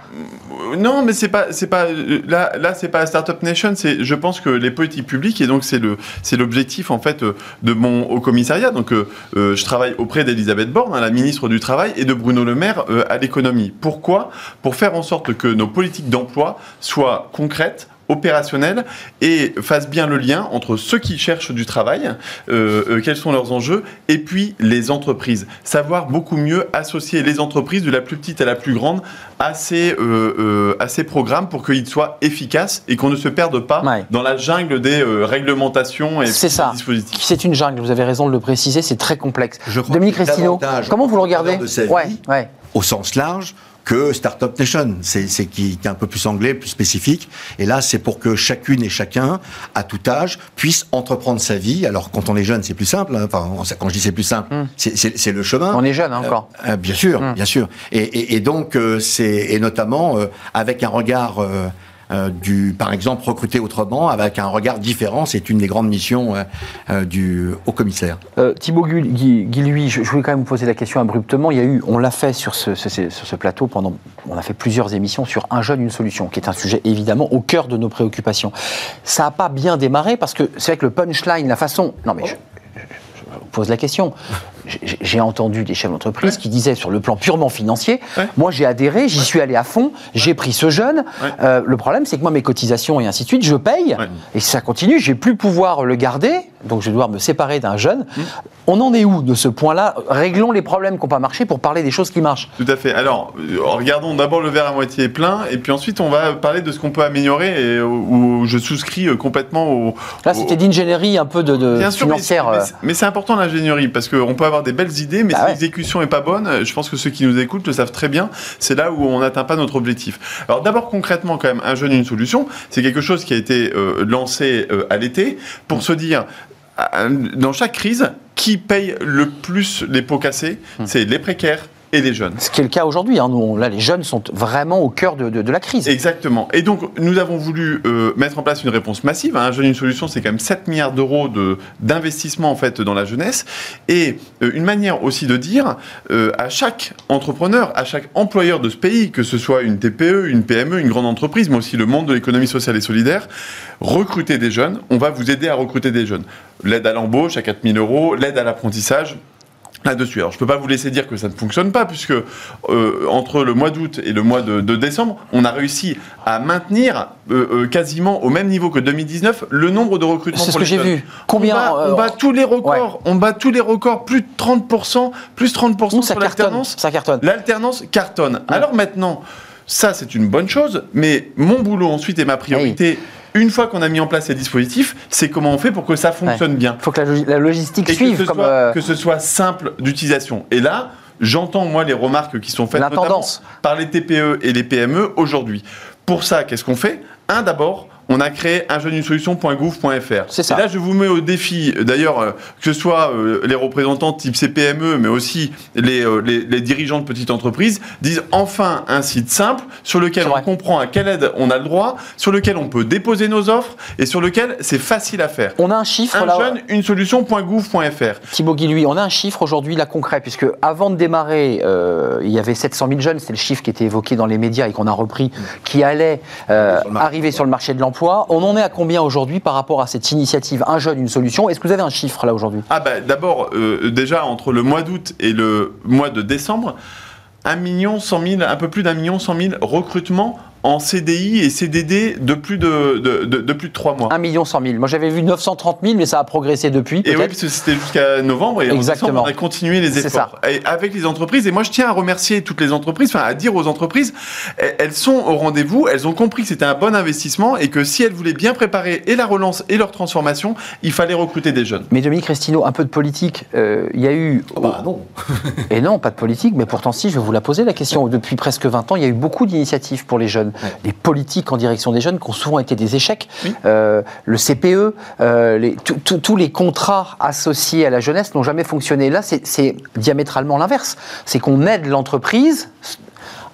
Non, mais c'est pas, c'est pas là, là, c'est pas Startup Nation. C'est, je pense que les politiques publiques et donc c'est l'objectif en fait de mon haut commissariat. Donc, euh, euh, je travaille auprès d'Elisabeth Borne, hein, la ministre du travail, et de Bruno Le Maire euh, à l'économie. Pourquoi? Pour faire en sorte que nos politiques d'emploi soient concrètes, opérationnel et fasse bien le lien entre ceux qui cherchent du travail, euh, euh, quels sont leurs enjeux, et puis les entreprises. Savoir beaucoup mieux associer les entreprises de la plus petite à la plus grande à ces, euh, à ces programmes pour qu'ils soient efficaces et qu'on ne se perde pas dans la jungle des réglementations et des ça. dispositifs. C'est une jungle, vous avez raison de le préciser, c'est très complexe. Dominique Restino, comment vous le regardez ouais, ouais. Au sens large, que Startup Nation. C'est qui, qui, est un peu plus anglais, plus spécifique. Et là, c'est pour que chacune et chacun, à tout âge, puisse entreprendre sa vie. Alors, quand on est jeune, c'est plus simple. Hein. Enfin, quand je dis c'est plus simple, hmm. c'est le chemin. On est jeune hein, encore. Euh, euh, bien sûr, hmm. bien sûr. Et, et, et donc, euh, c'est et notamment avec un regard euh, du, par exemple, recruter autrement avec un regard différent. C'est une des grandes missions euh, euh, du haut commissaire. Thibaut Guy, je, voulais quand même vous poser la question abruptement. Il y a eu, on l'a fait sur ce, plateau pendant, on a fait plusieurs émissions sur un jeune, une solution, qui est un sujet évidemment au cœur de nos préoccupations. Ça n'a pas bien démarré parce que c'est vrai que le punchline, la façon, non mais je, je pose la question j'ai entendu des chefs d'entreprise qui disaient sur le plan purement financier, moi j'ai adhéré, j'y suis allé à fond, j'ai pris ce jeune. Euh, le problème, c'est que moi mes cotisations et ainsi de suite, je paye et si ça continue, j'ai plus pouvoir le garder, donc je vais devoir me séparer d'un jeune. Mmh. On en est où de ce point-là? Réglons les problèmes qui n'ont pas marché pour parler des choses qui marchent. Tout à fait. Alors, euh, regardons d'abord le verre à moitié plein, et puis ensuite on va parler de ce qu'on peut améliorer, et où je souscris euh, complètement au. Là, c'était d'ingénierie un peu de, de Bien sûr, financière. Mais c'est important l'ingénierie, parce qu'on peut avoir des belles idées, mais bah si l'exécution n'est pas bonne, je pense que ceux qui nous écoutent le savent très bien, c'est là où on n'atteint pas notre objectif. Alors d'abord concrètement quand même, un jeune, une solution, c'est quelque chose qui a été euh, lancé euh, à l'été pour se dire, dans chaque crise, qui paye le plus les pots cassés? Hum. C'est les précaires, et les jeunes. Ce qui est le cas aujourd'hui. Hein. Là, les jeunes sont vraiment au cœur de, la crise. Exactement. Et donc, nous avons voulu euh, mettre en place une réponse massive. Un jeune, une solution, c'est quand même 7 milliards d'euros d'investissement en fait dans la jeunesse. Et euh, une manière aussi de dire euh, à chaque entrepreneur, à chaque employeur de ce pays, que ce soit une TPE, une PME, une grande entreprise, mais aussi le monde de l'économie sociale et solidaire, recruter des jeunes. On va vous aider à recruter des jeunes. L'aide à l'embauche à 4 000 euros, l'aide à l'apprentissage, là-dessus. Alors je ne peux pas vous laisser dire que ça ne fonctionne pas, puisque euh, entre le mois d'août et le mois de, décembre, on a réussi à maintenir euh, euh, quasiment au même niveau que 2019 le nombre de recrutements. C'est ce que j'ai vu. Combien on bat, tous les records. On bat tous les records. Plus de 30%, plus 30% sur l'alternance. Ça cartonne. L'alternance cartonne. Alors maintenant, ça c'est une bonne chose, mais mon boulot ensuite et ma priorité une fois qu'on a mis en place ces dispositifs, c'est comment on fait pour que ça fonctionne bien. Il faut que la, logistique suive. Que ce, soit, euh, que ce soit simple d'utilisation. Et là, j'entends moi les remarques qui sont faites par les TPE et les PME aujourd'hui. Pour ça, qu'est-ce qu'on fait? Un, d'abord, on a créé un jeune une solution.gouv.fr. C'est ça. Et là, je vous mets au défi, d'ailleurs, euh, que ce soit euh, les représentants type CPME, mais aussi euh, les, les, dirigeants de petites entreprises, disent enfin un site simple sur lequel on comprend à quelle aide on a le droit, sur lequel on peut déposer nos offres et sur lequel c'est facile à faire. On a un chiffre un jeune une solution.gouv.fr. Thibaut on a un chiffre aujourd'hui là concret, puisque avant de démarrer, il y avait 700 000 jeunes, c'est le chiffre qui était évoqué dans les médias et qu'on a repris, qui allaient arriver sur le marché de l'emploi on en est à combien aujourd'hui par rapport à cette initiative Un jeune, une solution. Est-ce que vous avez un chiffre là aujourd'hui? Ah bah, d'abord, euh, déjà entre le mois d'août et le mois de décembre, 1 million 100 000, un peu plus d'un million 100 000 recrutements en CDI et CDD de plus de, de, plus de 3 mois. 1 million 100 000. Moi j'avais vu 930 000, mais ça a progressé depuis. Et oui, parce que c'était jusqu'à novembre et Exactement. on a continué les efforts. Et avec les entreprises, et moi je tiens à remercier toutes les entreprises, enfin à dire aux entreprises, elles sont au rendez-vous, elles ont compris que c'était un bon investissement et que si elles voulaient bien préparer et la relance et leur transformation, il fallait recruter des jeunes. Mais Dominique Restino, un peu de politique. Euh, il y a eu. Oh bah non. et non, pas de politique, mais pourtant si, je vais vous la poser la question. Depuis presque 20 ans, il y a eu beaucoup d'initiatives pour les jeunes. Les politiques en direction des jeunes qui ont souvent été des échecs. Euh, le CPE, euh, tous les contrats associés à la jeunesse n'ont jamais fonctionné. Là, c'est diamétralement l'inverse. C'est qu'on aide l'entreprise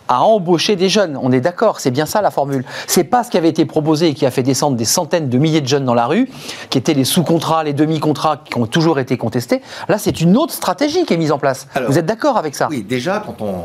à embaucher des jeunes. On est d'accord, c'est bien ça la formule. C'est pas ce qui avait été proposé et qui a fait descendre des centaines de milliers de jeunes dans la rue, qui étaient les sous-contrats, les demi-contrats qui ont toujours été contestés. Là, c'est une autre stratégie qui est mise en place. Vous êtes d'accord avec ça? Oui, déjà, quand on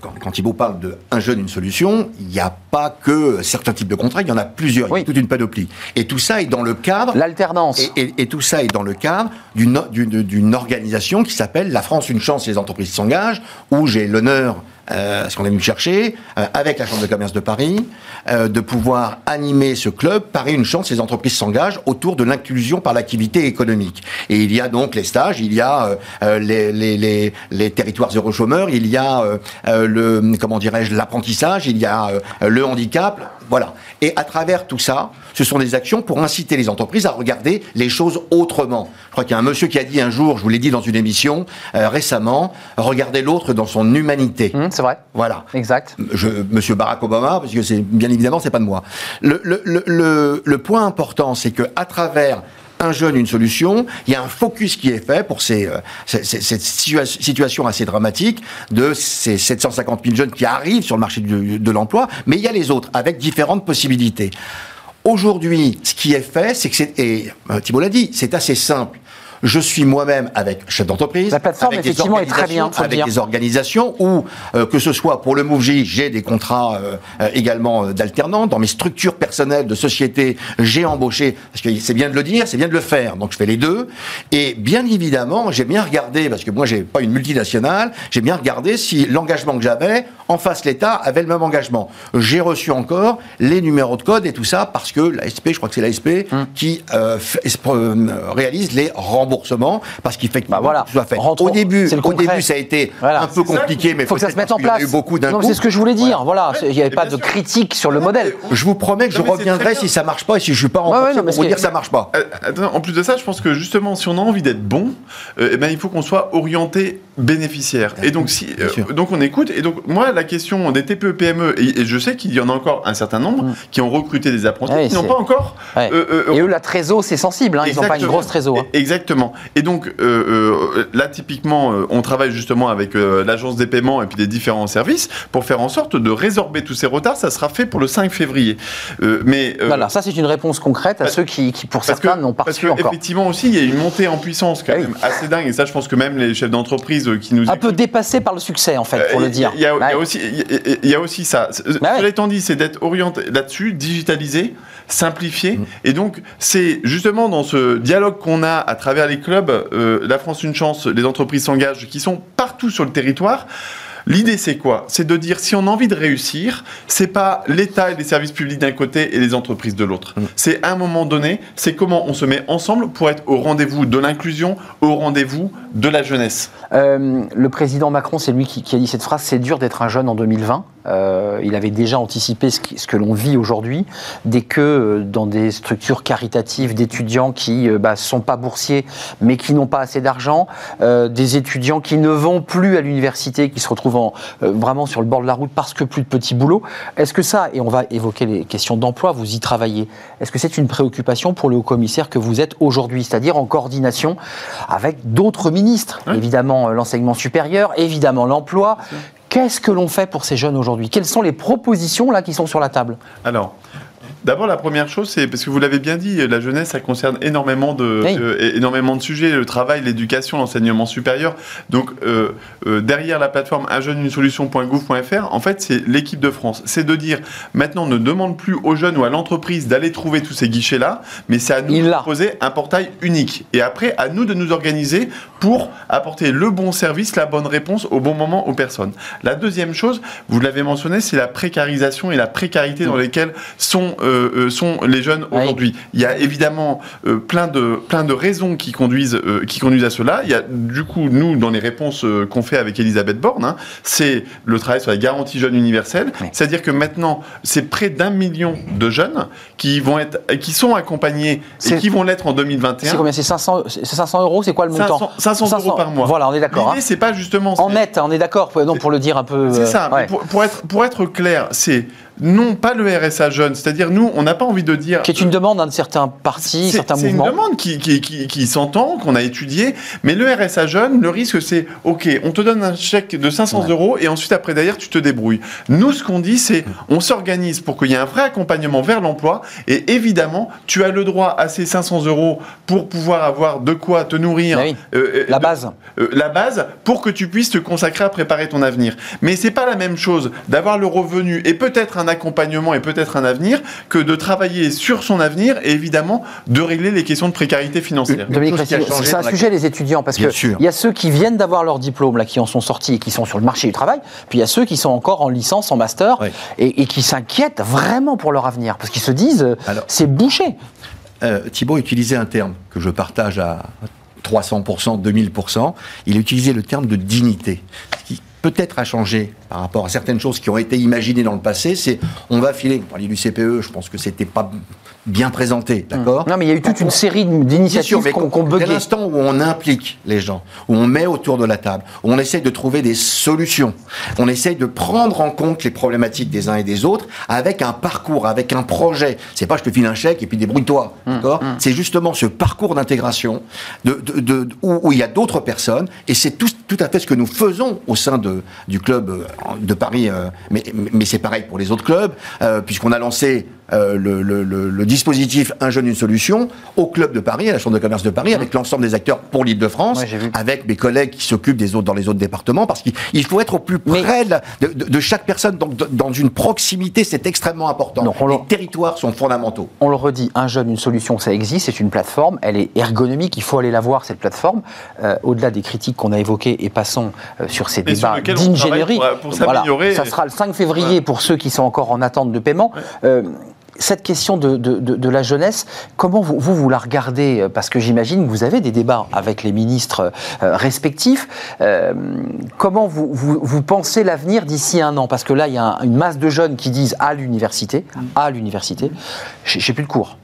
quand, Thibault parle de un jeune, une solution, il n'y a pas que certains types de contrats, il y en a plusieurs, il y a toute une panoplie. Et tout ça est dans le cadre. L'alternance. Et, tout ça est dans le cadre d'une organisation qui s'appelle La France, une chance, les entreprises s'engagent, où j'ai l'honneur euh, ce qu'on est venu chercher, euh, avec la Chambre de commerce de Paris, euh, de pouvoir animer ce club. Paris une chance, les entreprises s'engagent autour de l'inclusion par l'activité économique. Et il y a donc les stages, il y a les, les, les, les, territoires zéro chômeur, il y a le comment dirais-je l'apprentissage, il y a le handicap, voilà. Et à travers tout ça, ce sont des actions pour inciter les entreprises à regarder les choses autrement. Je crois qu'il y a un monsieur qui a dit un jour, je vous l'ai dit dans une émission récemment, regardez l'autre dans son humanité. Mmh, c'est vrai. Voilà. Exact. Je, Monsieur Barack Obama, parce que c'est bien évidemment, c'est pas de moi. Le, le, le, le point important, c'est que à travers un jeune, une solution. Il y a un focus qui est fait pour euh, cette situation assez dramatique de ces 750 000 jeunes qui arrivent sur le marché de, de l'emploi, mais il y a les autres avec différentes possibilités. Aujourd'hui, ce qui est fait, c'est que c'est, et euh, Thibault l'a dit, c'est assez simple. Je suis moi-même avec chef d'entreprise. La plateforme, avec effectivement, est très bien. Avec des organisations où, euh, que ce soit pour le MoveJ, j'ai des contrats euh, euh, également d'alternants. Dans mes structures personnelles de société, j'ai embauché, parce que c'est bien de le dire, c'est bien de le faire. Donc je fais les deux. Et bien évidemment, j'ai bien regardé, parce que moi, j'ai pas une multinationale, j'ai bien regardé si l'engagement que j'avais, en face l'État avait le même engagement. J'ai reçu encore les numéros de code et tout ça parce que l'ASP, je crois que c'est l'ASP, hum. qui réalise les remboursements parce qu'il fait que bah voilà. soit fait. au début, au début, ça a été un peu compliqué, mais il faut que ça se mette en place. Il y a eu beaucoup d'un C'est ce que je voulais dire. Voilà, il n'y avait pas de critique sur le modèle. Je vous promets que je reviendrai si ça marche pas et si je suis pas remboursé pour vous dire que ça marche pas. Euh, en plus de ça, je pense que justement, si on a envie d'être bon, euh, eh ben, il faut qu'on soit orienté bénéficiaire. Et donc, si, euh, donc on écoute. Et donc, moi, la question des TPE, PME, et, je sais qu'il y en a encore un certain nombre mm. qui ont recruté des apprentis, qui n'ont pas encore. et eux, la trésor, c'est sensible. Hein, ils n'ont pas une grosse trésor. Hein. Exactement. Et donc, euh, euh, là, typiquement, euh, on travaille justement avec l'agence des paiements et puis les différents services pour faire en sorte de résorber tous ces retards. Ça sera fait pour le 5 février. mais voilà, ça c'est une réponse concrète à ceux qui, pour certains, n'ont pas reçu encore. Effectivement aussi, il y a une montée en puissance quand même assez dingue. Et ça, je pense que même les chefs d'entreprise qui nous un peu dépassé par le succès en fait, pour le dire. Il y, a, aussi, il y a aussi ça. Bah Cela étant dit, c'est d'être orienté là-dessus, digitalisé simplifié. Mm. Et donc, c'est justement dans ce dialogue qu'on a à travers les clubs, euh, La France une chance, les entreprises s'engagent, qui sont partout sur le territoire. L'idée, c'est quoi? C'est de dire si on a envie de réussir, c'est pas l'État et les services publics d'un côté et les entreprises de l'autre. Mm. C'est à un moment donné, c'est comment on se met ensemble pour être au rendez-vous de l'inclusion, au rendez-vous de la jeunesse. Euh, le président Macron, c'est lui qui, a dit cette phrase c'est dur d'être un jeune en 2020. Euh, il avait déjà anticipé ce, que l'on vit aujourd'hui, dès que euh, dans des structures caritatives d'étudiants qui ne bah, sont pas boursiers mais qui n'ont pas assez d'argent, des étudiants qui ne vont plus à l'université, qui se retrouvent vraiment sur le bord de la route parce que plus de petits boulots. Est-ce que ça, et on va évoquer les questions d'emploi, vous y travaillez, est-ce que c'est une préoccupation pour le haut commissaire que vous êtes aujourd'hui, c'est-à-dire en coordination avec d'autres ministres, évidemment l'enseignement supérieur, évidemment l'emploi. Qu'est-ce que l'on fait pour ces jeunes aujourd'hui? Quelles sont les propositions là qui sont sur la table? D'abord, la première chose, c'est parce que vous l'avez bien dit, la jeunesse, ça concerne énormément de, euh, énormément de sujets, le travail, l'éducation, l'enseignement supérieur. Donc, euh, euh, derrière la plateforme unjeune-une-solution.gouv.fr, en fait, c'est l'équipe de France. C'est de dire, maintenant, on ne demande plus aux jeunes ou à l'entreprise d'aller trouver tous ces guichets-là, mais c'est à nous de proposer un portail unique. Et après, à nous de nous organiser pour apporter le bon service, la bonne réponse au bon moment aux personnes. La deuxième chose, vous l'avez mentionné, c'est la précarisation et la précarité dans lesquelles sont euh, euh, sont les jeunes aujourd'hui. Il y a évidemment euh, plein, de, plein de raisons qui conduisent, qui conduisent à cela. Il y a du coup, nous, dans les réponses qu'on fait avec Elisabeth Borne, hein, c'est le travail sur la garantie jeune universelle. C'est-à-dire que maintenant, c'est près d'un million de jeunes qui, vont être, qui sont accompagnés et qui vont l'être en 2021. C'est combien? C'est 500, 500 euros? C'est quoi le montant? 500, 500, euros par mois. Voilà, on est d'accord. L'idée, hein. c'est pas justement... En net, on est d'accord, pour le dire un peu... C'est ça, pour, être, pour être clair, c'est non, pas le RSA jeune. C'est-à-dire, nous, on n'a pas envie de dire. Qui est une demande d'un certain parti, certains mouvements. C'est une demande qui, qui, qui, s'entend, qu'on a étudié. Mais le RSA jeune, le risque, c'est OK, on te donne un chèque de 500 euros et ensuite, après, derrière, tu te débrouilles. Nous, ce qu'on dit, c'est on s'organise pour qu'il y ait un vrai accompagnement vers l'emploi. Et évidemment, tu as le droit à ces 500 euros pour pouvoir avoir de quoi te nourrir. Euh, euh, la base. Euh, la base pour que tu puisses te consacrer à préparer ton avenir. Mais c'est pas la même chose d'avoir le revenu et peut-être un accompagnement et peut-être un avenir que de travailler sur son avenir et évidemment de régler les questions de précarité financière. c'est un sujet les étudiants parce qu'il y a ceux qui viennent d'avoir leur diplôme là, qui en sont sortis et qui sont sur le marché du travail, puis il y a ceux qui sont encore en licence, en master et, qui s'inquiètent vraiment pour leur avenir parce qu'ils se disent euh, c'est bouché. Euh, Thibault utilisait un terme que je partage à 300%, 2000%. Il a utilisé le terme de dignité, qui peut-être a changé par rapport à certaines choses qui ont été imaginées dans le passé. C'est on va filer, vous parliez du CPE, je pense que c'était pas bien présenté, d'accord Non, mais il y a eu toute une série d'initiatives qu'on qu Dès l'instant où on implique les gens, où on met autour de la table, où on essaye de trouver des solutions, on essaye de prendre en compte les problématiques des uns et des autres avec un parcours, avec un projet. C'est pas je te file un chèque et puis débrouille-toi, hum, d'accord hum. C'est justement ce parcours d'intégration de, de, où, il y a d'autres personnes et c'est tout, tout à fait ce que nous faisons au sein de, du club euh, de Paris, euh, mais, mais c'est pareil pour les autres clubs, euh, puisqu'on a lancé euh, le, le, le, dispositif Un jeune, une solution au Club de Paris, à la Chambre de commerce de Paris, avec l'ensemble des acteurs pour l'Île-de-France, avec mes collègues qui s'occupent des autres dans les autres départements, parce qu'il faut être au plus près de, de, chaque personne, donc dans une proximité, c'est extrêmement important. Donc les territoires sont fondamentaux. On le redit, Un jeune, une solution, ça existe, c'est une plateforme, elle est ergonomique, il faut aller la voir, cette plateforme. Euh, au-delà des critiques qu'on a évoquées, et passons euh, sur ces débats d'ingénierie, voilà, ça sera le 5 février pour ceux qui sont encore en attente de paiement cette question de, la jeunesse, comment vous, vous, la regardez? Parce que j'imagine que vous avez des débats avec les ministres euh, respectifs. Euh, comment vous, vous, pensez l'avenir d'ici un an? Parce que là, il y a une masse de jeunes qui disent à l'université, à l'université, j'ai plus de cours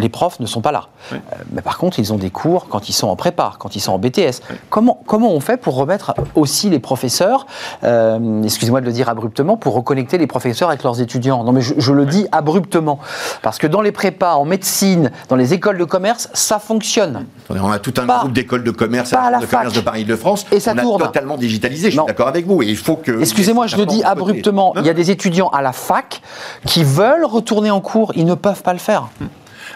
les profs ne sont pas là. Euh, mais par contre, ils ont des cours quand ils sont en prépa, quand ils sont en BTS. Comment, comment on fait pour remettre aussi les professeurs, euh, excusez-moi de le dire abruptement, pour reconnecter les professeurs avec leurs étudiants? Non, mais je, le dis abruptement. Parce que dans les prépas, en médecine, dans les écoles de commerce, ça fonctionne. On a tout un groupe d'écoles de commerce, de commerce de Paris-de-France. Et ça on tourne. a totalement digitalisé, je suis d'accord avec vous. Et il faut que. Excusez-moi, je le dis abruptement. Il y a des étudiants à la fac qui veulent retourner en cours, ils ne peuvent pas le faire.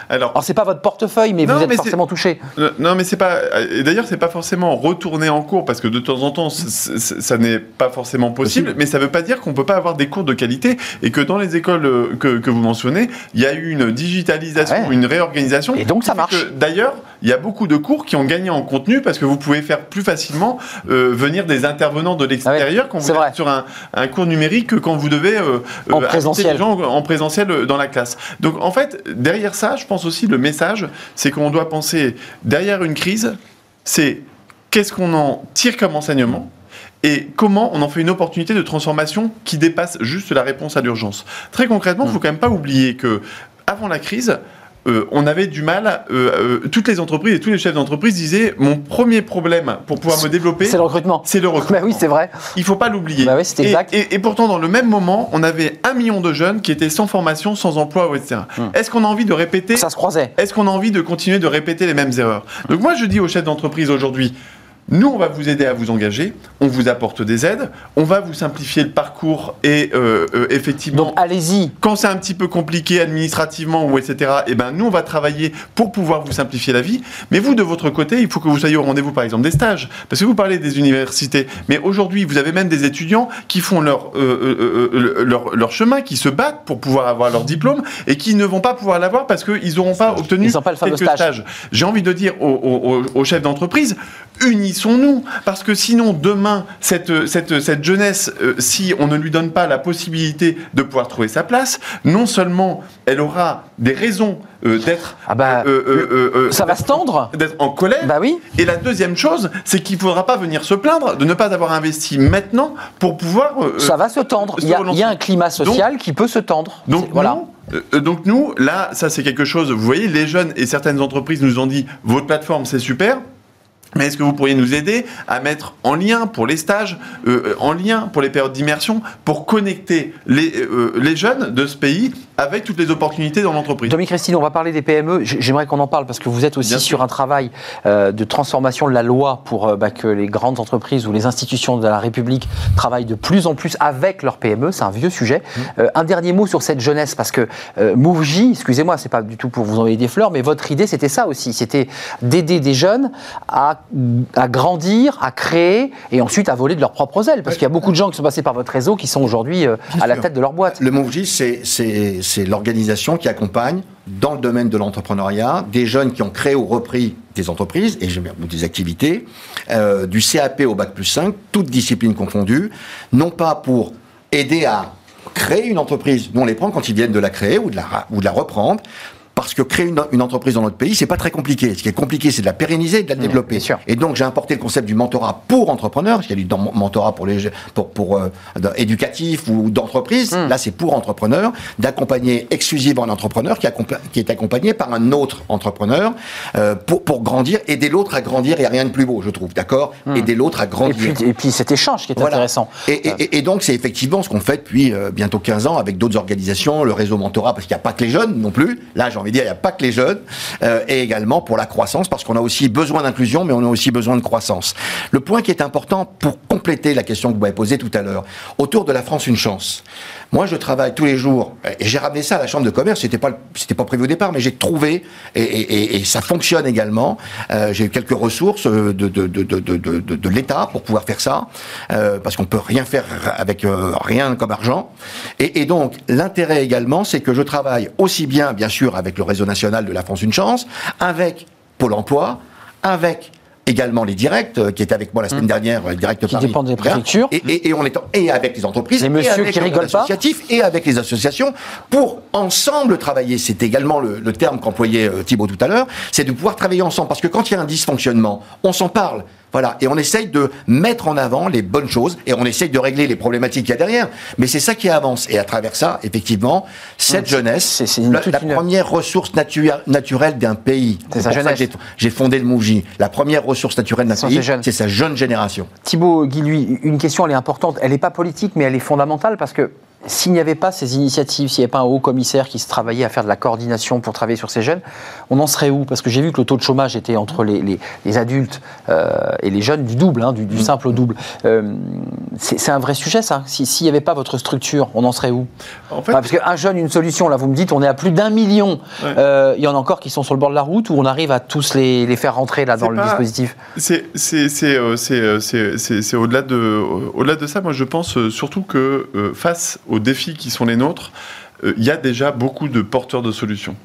Alors, Alors c'est pas votre portefeuille, mais vous êtes forcément touché. Non, mais c'est pas. Et d'ailleurs, c'est pas forcément retourner en cours parce que de temps en temps, ça n'est pas forcément possible. Mais ça veut pas dire qu'on peut pas avoir des cours de qualité et que dans les écoles euh, que, vous mentionnez, il y a eu une digitalisation, une réorganisation. Et donc ça marche. D'ailleurs, il y a beaucoup de cours qui ont gagné en contenu parce que vous pouvez faire plus facilement euh, venir des intervenants de l'extérieur quand vous êtes sur un, cours numérique que quand vous devez euh, en présentiel. les gens en présentiel dans la classe. Donc en fait, derrière ça, je pense aussi le message, c'est qu'on doit penser derrière une crise, c'est qu'est-ce qu'on en tire comme enseignement et comment on en fait une opportunité de transformation qui dépasse juste la réponse à l'urgence. Très concrètement, il ne faut quand même pas oublier que avant la crise, euh, on avait du mal. Euh, euh, toutes les entreprises et tous les chefs d'entreprise disaient mon premier problème pour pouvoir me développer, c'est le recrutement. C'est le recrutement. Bah oui, c'est vrai. Il faut pas l'oublier. Bah oui, c'est exact. Et, pourtant, dans le même moment, on avait un million de jeunes qui étaient sans formation, sans emploi, etc. Hum. Est-ce qu'on a envie de répéter Ça se croisait. Est-ce qu'on a envie de continuer de répéter les mêmes erreurs? Donc moi, je dis aux chefs d'entreprise aujourd'hui nous, on va vous aider à vous engager, on vous apporte des aides, on va vous simplifier le parcours et euh, euh, effectivement. Donc allez-y. Quand c'est un petit peu compliqué administrativement ou etc. Eh ben nous, on va travailler pour pouvoir vous simplifier la vie. Mais vous, de votre côté, il faut que vous soyez au rendez-vous, par exemple, des stages, parce que vous parlez des universités. Mais aujourd'hui, vous avez même des étudiants qui font leur, euh, leur, leur chemin, qui se battent pour pouvoir avoir leur diplôme et qui ne vont pas pouvoir l'avoir parce qu'ils n'auront pas obtenu Ils pas le quelques stage. stages. J'ai envie de dire aux, aux chefs d'entreprise, unissons-nous. Parce que sinon, demain, cette, cette, cette jeunesse, euh, si on ne lui donne pas la possibilité de pouvoir trouver sa place, non seulement elle aura des raisons euh, d'être. Ah bah, euh, ça va se tendre D'être en colère. Bah oui. Et la deuxième chose, c'est qu'il ne faudra pas venir se plaindre de ne pas avoir investi maintenant pour pouvoir. ça va se tendre. Il y, a un climat social qui peut se tendre. Donc, voilà. donc nous, là, ça c'est quelque chose, vous voyez, les jeunes et certaines entreprises nous ont dit, votre plateforme c'est super, Mais est-ce que vous pourriez nous aider à mettre en lien pour les stages, euh, en lien pour les périodes d'immersion, pour connecter les, euh, les jeunes de ce pays avec toutes les opportunités dans l'entreprise Dominique Christine, on va parler des PME. J'aimerais qu'on en parle parce que vous êtes aussi sur un travail euh, de transformation de la loi pour bah, que les grandes entreprises ou les institutions de la République travaillent de plus en plus avec leurs PME. C'est un vieux sujet. Mmh. un dernier mot sur cette jeunesse parce que MoveJ, excusez-moi, c'est pas du tout pour vous envoyer des fleurs, mais votre idée c'était ça aussi, c'était d'aider des jeunes à à grandir, à créer et ensuite à voler de leurs propres ailes. Parce qu'il y a beaucoup de gens qui sont passés par votre réseau qui sont aujourd'hui euh, à la tête de leur boîte. Le MOVJ, c'est l'organisation qui accompagne dans le domaine de l'entrepreneuriat des jeunes qui ont créé ou repris des entreprises et des activités, euh, du CAP au bac plus 5, toutes disciplines confondues, non pas pour aider à créer une entreprise. Nous, on les prend quand ils viennent de la créer ou ou de la reprendre parce que créer une, entreprise dans notre pays, c'est pas très compliqué. Ce qui est compliqué, c'est de la pérenniser et de la développer. Et donc, j'ai importé le concept du mentorat pour entrepreneurs, parce qu'il y a du mentorat pour les pour, pour euh, éducatif ou d'entreprise. Mmh. Là, c'est pour entrepreneurs, d'accompagner exclusivement un entrepreneur qui, qui, est accompagné par un autre entrepreneur euh, pour, pour grandir, aider l'autre à grandir. Il n'y a rien de plus beau, je trouve, d'accord? Mmh. Aider l'autre à grandir. Et puis, et puis, cet échange qui est intéressant. Et, et, et donc, c'est effectivement ce qu'on fait depuis euh, bientôt 15 ans avec d'autres organisations, le réseau mentorat, parce qu'il n'y a pas que les jeunes non plus. Là, j'en il n'y a pas que les jeunes, euh, et également pour la croissance, parce qu'on a aussi besoin d'inclusion, mais on a aussi besoin de croissance. Le point qui est important pour compléter la question que vous m'avez posée tout à l'heure, autour de la France une chance. Moi, je travaille tous les jours, et j'ai ramené ça à la Chambre de commerce, c'était pas, c'était pas prévu au départ, mais j'ai trouvé, et, ça fonctionne également, euh, j'ai eu quelques ressources de, de, de, de l'État pour pouvoir faire ça, euh, parce qu'on peut rien faire avec rien comme argent. Et donc, l'intérêt également, c'est que je travaille aussi bien, bien sûr, avec le réseau national de la France Une Chance, avec Pôle emploi, avec également les directs, euh, qui étaient avec moi la semaine mmh. dernière, les directs qui dépendent des préfectures, et, et, on est et avec les entreprises, les et avec qui les associatifs, et avec les associations, pour ensemble travailler. C'est également le, le terme qu'employait euh, Thibault tout à l'heure, c'est de pouvoir travailler ensemble, parce que quand il y a un dysfonctionnement, on s'en parle. Voilà, et on essaye de mettre en avant les bonnes choses et on essaye de régler les problématiques qu'il y a derrière. Mais c'est ça qui avance. Et à travers ça, effectivement, cette jeunesse, c'est la, première ressource naturelle d'un pays. C'est sa jeunesse. J'ai fondé le Mouji. La première ressource naturelle d'un pays, c'est sa jeune génération. Thibaut Guy, lui, une question, elle est importante. Elle n'est pas politique, mais elle est fondamentale parce que s'il n'y avait pas ces initiatives, s'il n'y avait pas un haut commissaire qui se travaillait à faire de la coordination pour travailler sur ces jeunes, on en serait où? Parce que j'ai vu que le taux de chômage était entre les, adultes euh, et les jeunes du double, hein, du, mm. simple au double. Euh, c'est un vrai sujet, ça. S'il n'y avait pas votre structure, on en serait où? En fait, Parce qu'un jeune, une solution, là, vous me dites, on est à plus d'un million. Euh, il y en a encore qui sont sur le bord de la route ou on arrive à tous les, faire rentrer là dans le dispositif? C'est au-delà de, au -delà de ça. Moi, je pense surtout que face aux défis qui sont les nôtres, euh, il y a déjà beaucoup de porteurs de solutions.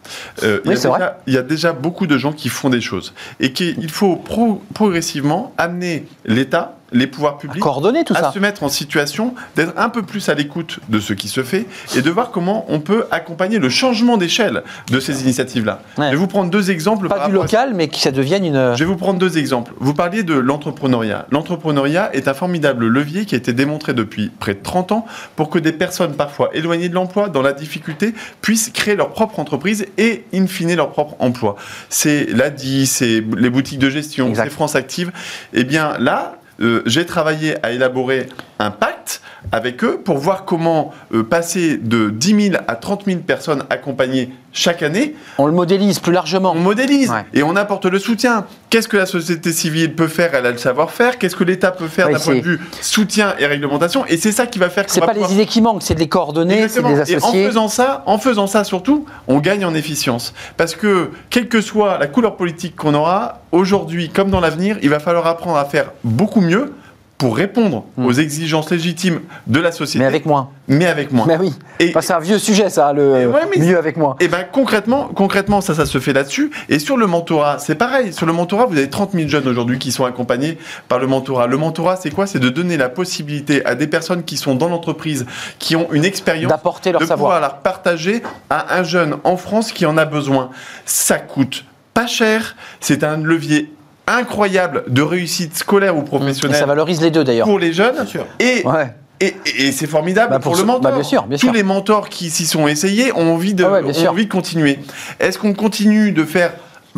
Euh, il, y a déjà, beaucoup de gens qui font des choses. Et qu'il faut progressivement amener l'État les pouvoirs publics à, tout se mettre en situation d'être un peu plus à l'écoute de ce qui se fait et de voir comment on peut accompagner le changement d'échelle de ces initiatives-là. Je vais vous prendre deux exemples. Pas du local, mais que ça devienne une... Je vais vous prendre deux exemples. Vous parliez de l'entrepreneuriat. L'entrepreneuriat est un formidable levier qui a été démontré depuis près de 30 ans pour que des personnes parfois éloignées de l'emploi, dans la difficulté, puissent créer leur propre entreprise et, in fine, leur propre emploi. C'est l'ADI, c'est les boutiques de gestion, c'est France Active. Eh bien là, euh, j'ai travaillé à élaborer un pacte avec eux pour voir comment euh, passer de 10 000 à 30 000 personnes accompagnées chaque année. On le modélise plus largement. On modélise et on apporte le soutien. Qu'est-ce que la société civile peut faire? Elle a le savoir-faire. Qu'est-ce que l'État peut faire d'un point de vue soutien et réglementation? Et c'est ça qui va faire. C'est pas les idées qui manquent, c'est de les coordonner, c'est des associés. Et en faisant ça, en faisant ça surtout, on gagne en efficience parce que quelle que soit la couleur politique qu'on aura aujourd'hui comme dans l'avenir, il va falloir apprendre à faire beaucoup mieux pour répondre hmm. aux exigences légitimes de la société. Mais avec moins. Mais avec moins. Mais oui. Et c'est un vieux sujet, ça, le mieux avec moins. Et ben concrètement, concrètement, ça, ça se fait là-dessus. Et sur le mentorat, c'est pareil. Sur le mentorat, vous avez 30 000 jeunes aujourd'hui qui sont accompagnés par le mentorat. Le mentorat, c'est quoi? C'est de donner la possibilité à des personnes qui sont dans l'entreprise, qui ont une expérience, d'apporter leur de savoir, pouvoir la partager à un jeune en France qui en a besoin. Ça coûte pas cher. C'est un levier incroyable de réussite scolaire ou professionnelle. ça valorise les deux d'ailleurs. Pour les jeunes. Et, et, c'est formidable bah, pour, le mentor. Bah, bien sûr, bien Tous les mentors qui s'y sont essayés ont envie de, ah envie de continuer. Est-ce qu'on continue de faire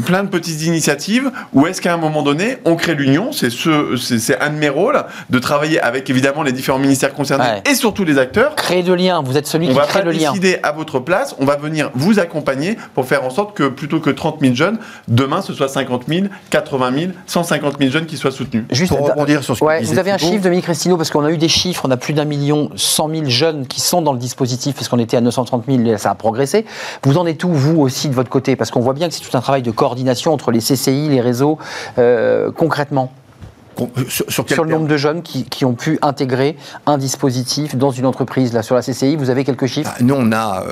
plein de petites initiatives ou est-ce qu'à un moment donné, on crée l'union C'est ce, c'est un de mes rôles de travailler avec évidemment les différents ministères concernés et surtout les acteurs. Créer de liens. Vous êtes celui qui crée le lien. On va décider à votre place. On va venir vous accompagner pour faire en sorte que plutôt que 30 000 jeunes, demain ce soit 50 000, 80 000, 150 000 jeunes qui soient soutenus. Juste pour rebondir sur ce que Vous avez un chiffre, Dominique Cristino, parce qu'on a eu des chiffres. On a plus d'un million 100 000 jeunes qui sont dans le dispositif, puisqu'on était à 930 000, ça a progressé. Vous en êtes où, vous aussi, de votre côté? Parce qu'on voit bien que c'est tout un travail de coordination entre les CCI, les réseaux, euh, concrètement euh, sur, sur, le nombre de jeunes qui, qui, ont pu intégrer un dispositif dans une entreprise. Là, sur la CCI, vous avez quelques chiffres? Bah, Nous, on a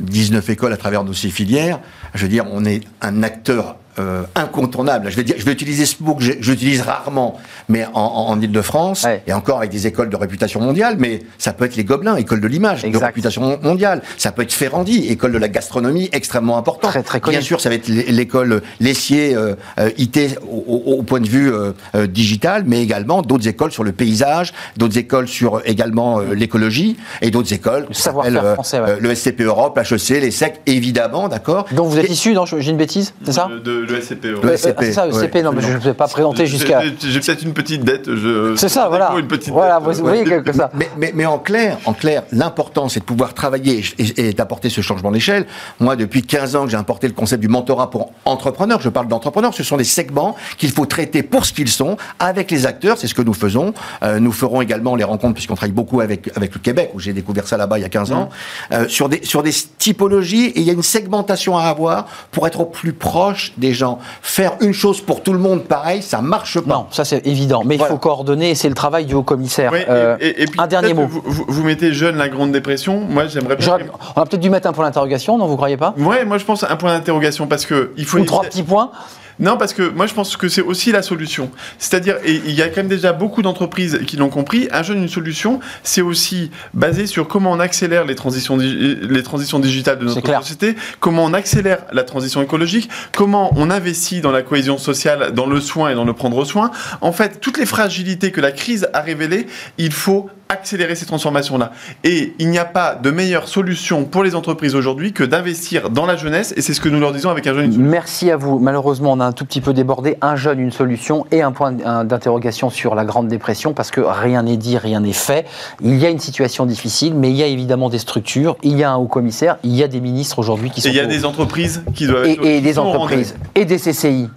19 euh, écoles à travers nos six filières. Je veux dire, on est un acteur euh, incontournable. Je vais, dire, je vais utiliser ce mot que j'utilise rarement, mais en, en Ile-de-France, et encore avec des écoles de réputation mondiale, mais ça peut être les Gobelins, école de l'image, de réputation mondiale. Ça peut être Ferrandi, école de la gastronomie, extrêmement importante. Très, très Bien sûr, ça va être l'école Lessier, euh, euh IT au, point de vue euh, digital, mais également d'autres écoles sur le paysage, d'autres écoles sur également l'écologie, et d'autres écoles, savoir-faire français, ouais. le SCP Europe, l'HEC, les SEC, évidemment, d'accord. Donc vous êtes issu, non J'ai une bêtise, c'est ça? Le SCP. Le SCP. c'est ça, le SCP, non, mais je ne vais pas présenter jusqu'à. J'ai peut-être une petite dette. C'est ça, voilà. Une petite voilà, vous voyez quelque ça. Mais, mais, mais, en clair, en clair, l'important, c'est de pouvoir travailler et, d'apporter ce changement d'échelle. Moi, depuis 15 ans que j'ai importé le concept du mentorat pour entrepreneurs, je parle d'entrepreneurs, ce sont des segments qu'il faut traiter pour ce qu'ils sont, avec les acteurs, c'est ce que nous faisons. Euh, nous ferons également les rencontres, puisqu'on travaille beaucoup avec, avec le Québec, où j'ai découvert ça là-bas il y a 15 ans, mmh. euh, sur, des, sur des typologies, et il y a une segmentation à avoir pour être au plus proche des gens. Faire une chose pour tout le monde, pareil, ça marche pas. Non, ça c'est évident. Mais il faut coordonner, c'est le travail du haut commissaire. Euh, et, puis, un dernier mot. Vous, mettez jeune la grande dépression. Moi, j'aimerais bien. On a peut-être dû mettre un point d'interrogation, non Vous croyez pas? Ouais, moi je pense un point d'interrogation parce que il faut. Ou trois petits points. Non, parce que moi je pense que c'est aussi la solution. C'est-à-dire, et il y a quand même déjà beaucoup d'entreprises qui l'ont compris, un jeune, une solution, c'est aussi basé sur comment on accélère les transitions, les transitions digitales de notre société, comment on accélère la transition écologique, comment on investit dans la cohésion sociale, dans le soin et dans le prendre soin. En fait, toutes les fragilités que la crise a révélées, il faut accélérer ces transformations-là. Et il n'y a pas de meilleure solution pour les entreprises aujourd'hui que d'investir dans la jeunesse, et c'est ce que nous leur disons avec un jeune. Une Merci à vous. Malheureusement, on a un tout petit peu débordé. Un jeune, une solution, et un point d'interrogation sur la Grande Dépression, parce que rien n'est dit, rien n'est fait. Il y a une situation difficile, mais il y a évidemment des structures, il y a un haut commissaire, il y a des ministres aujourd'hui qui sont... Et il y a des entreprises qui doivent... Et, et des entreprises, et des CCI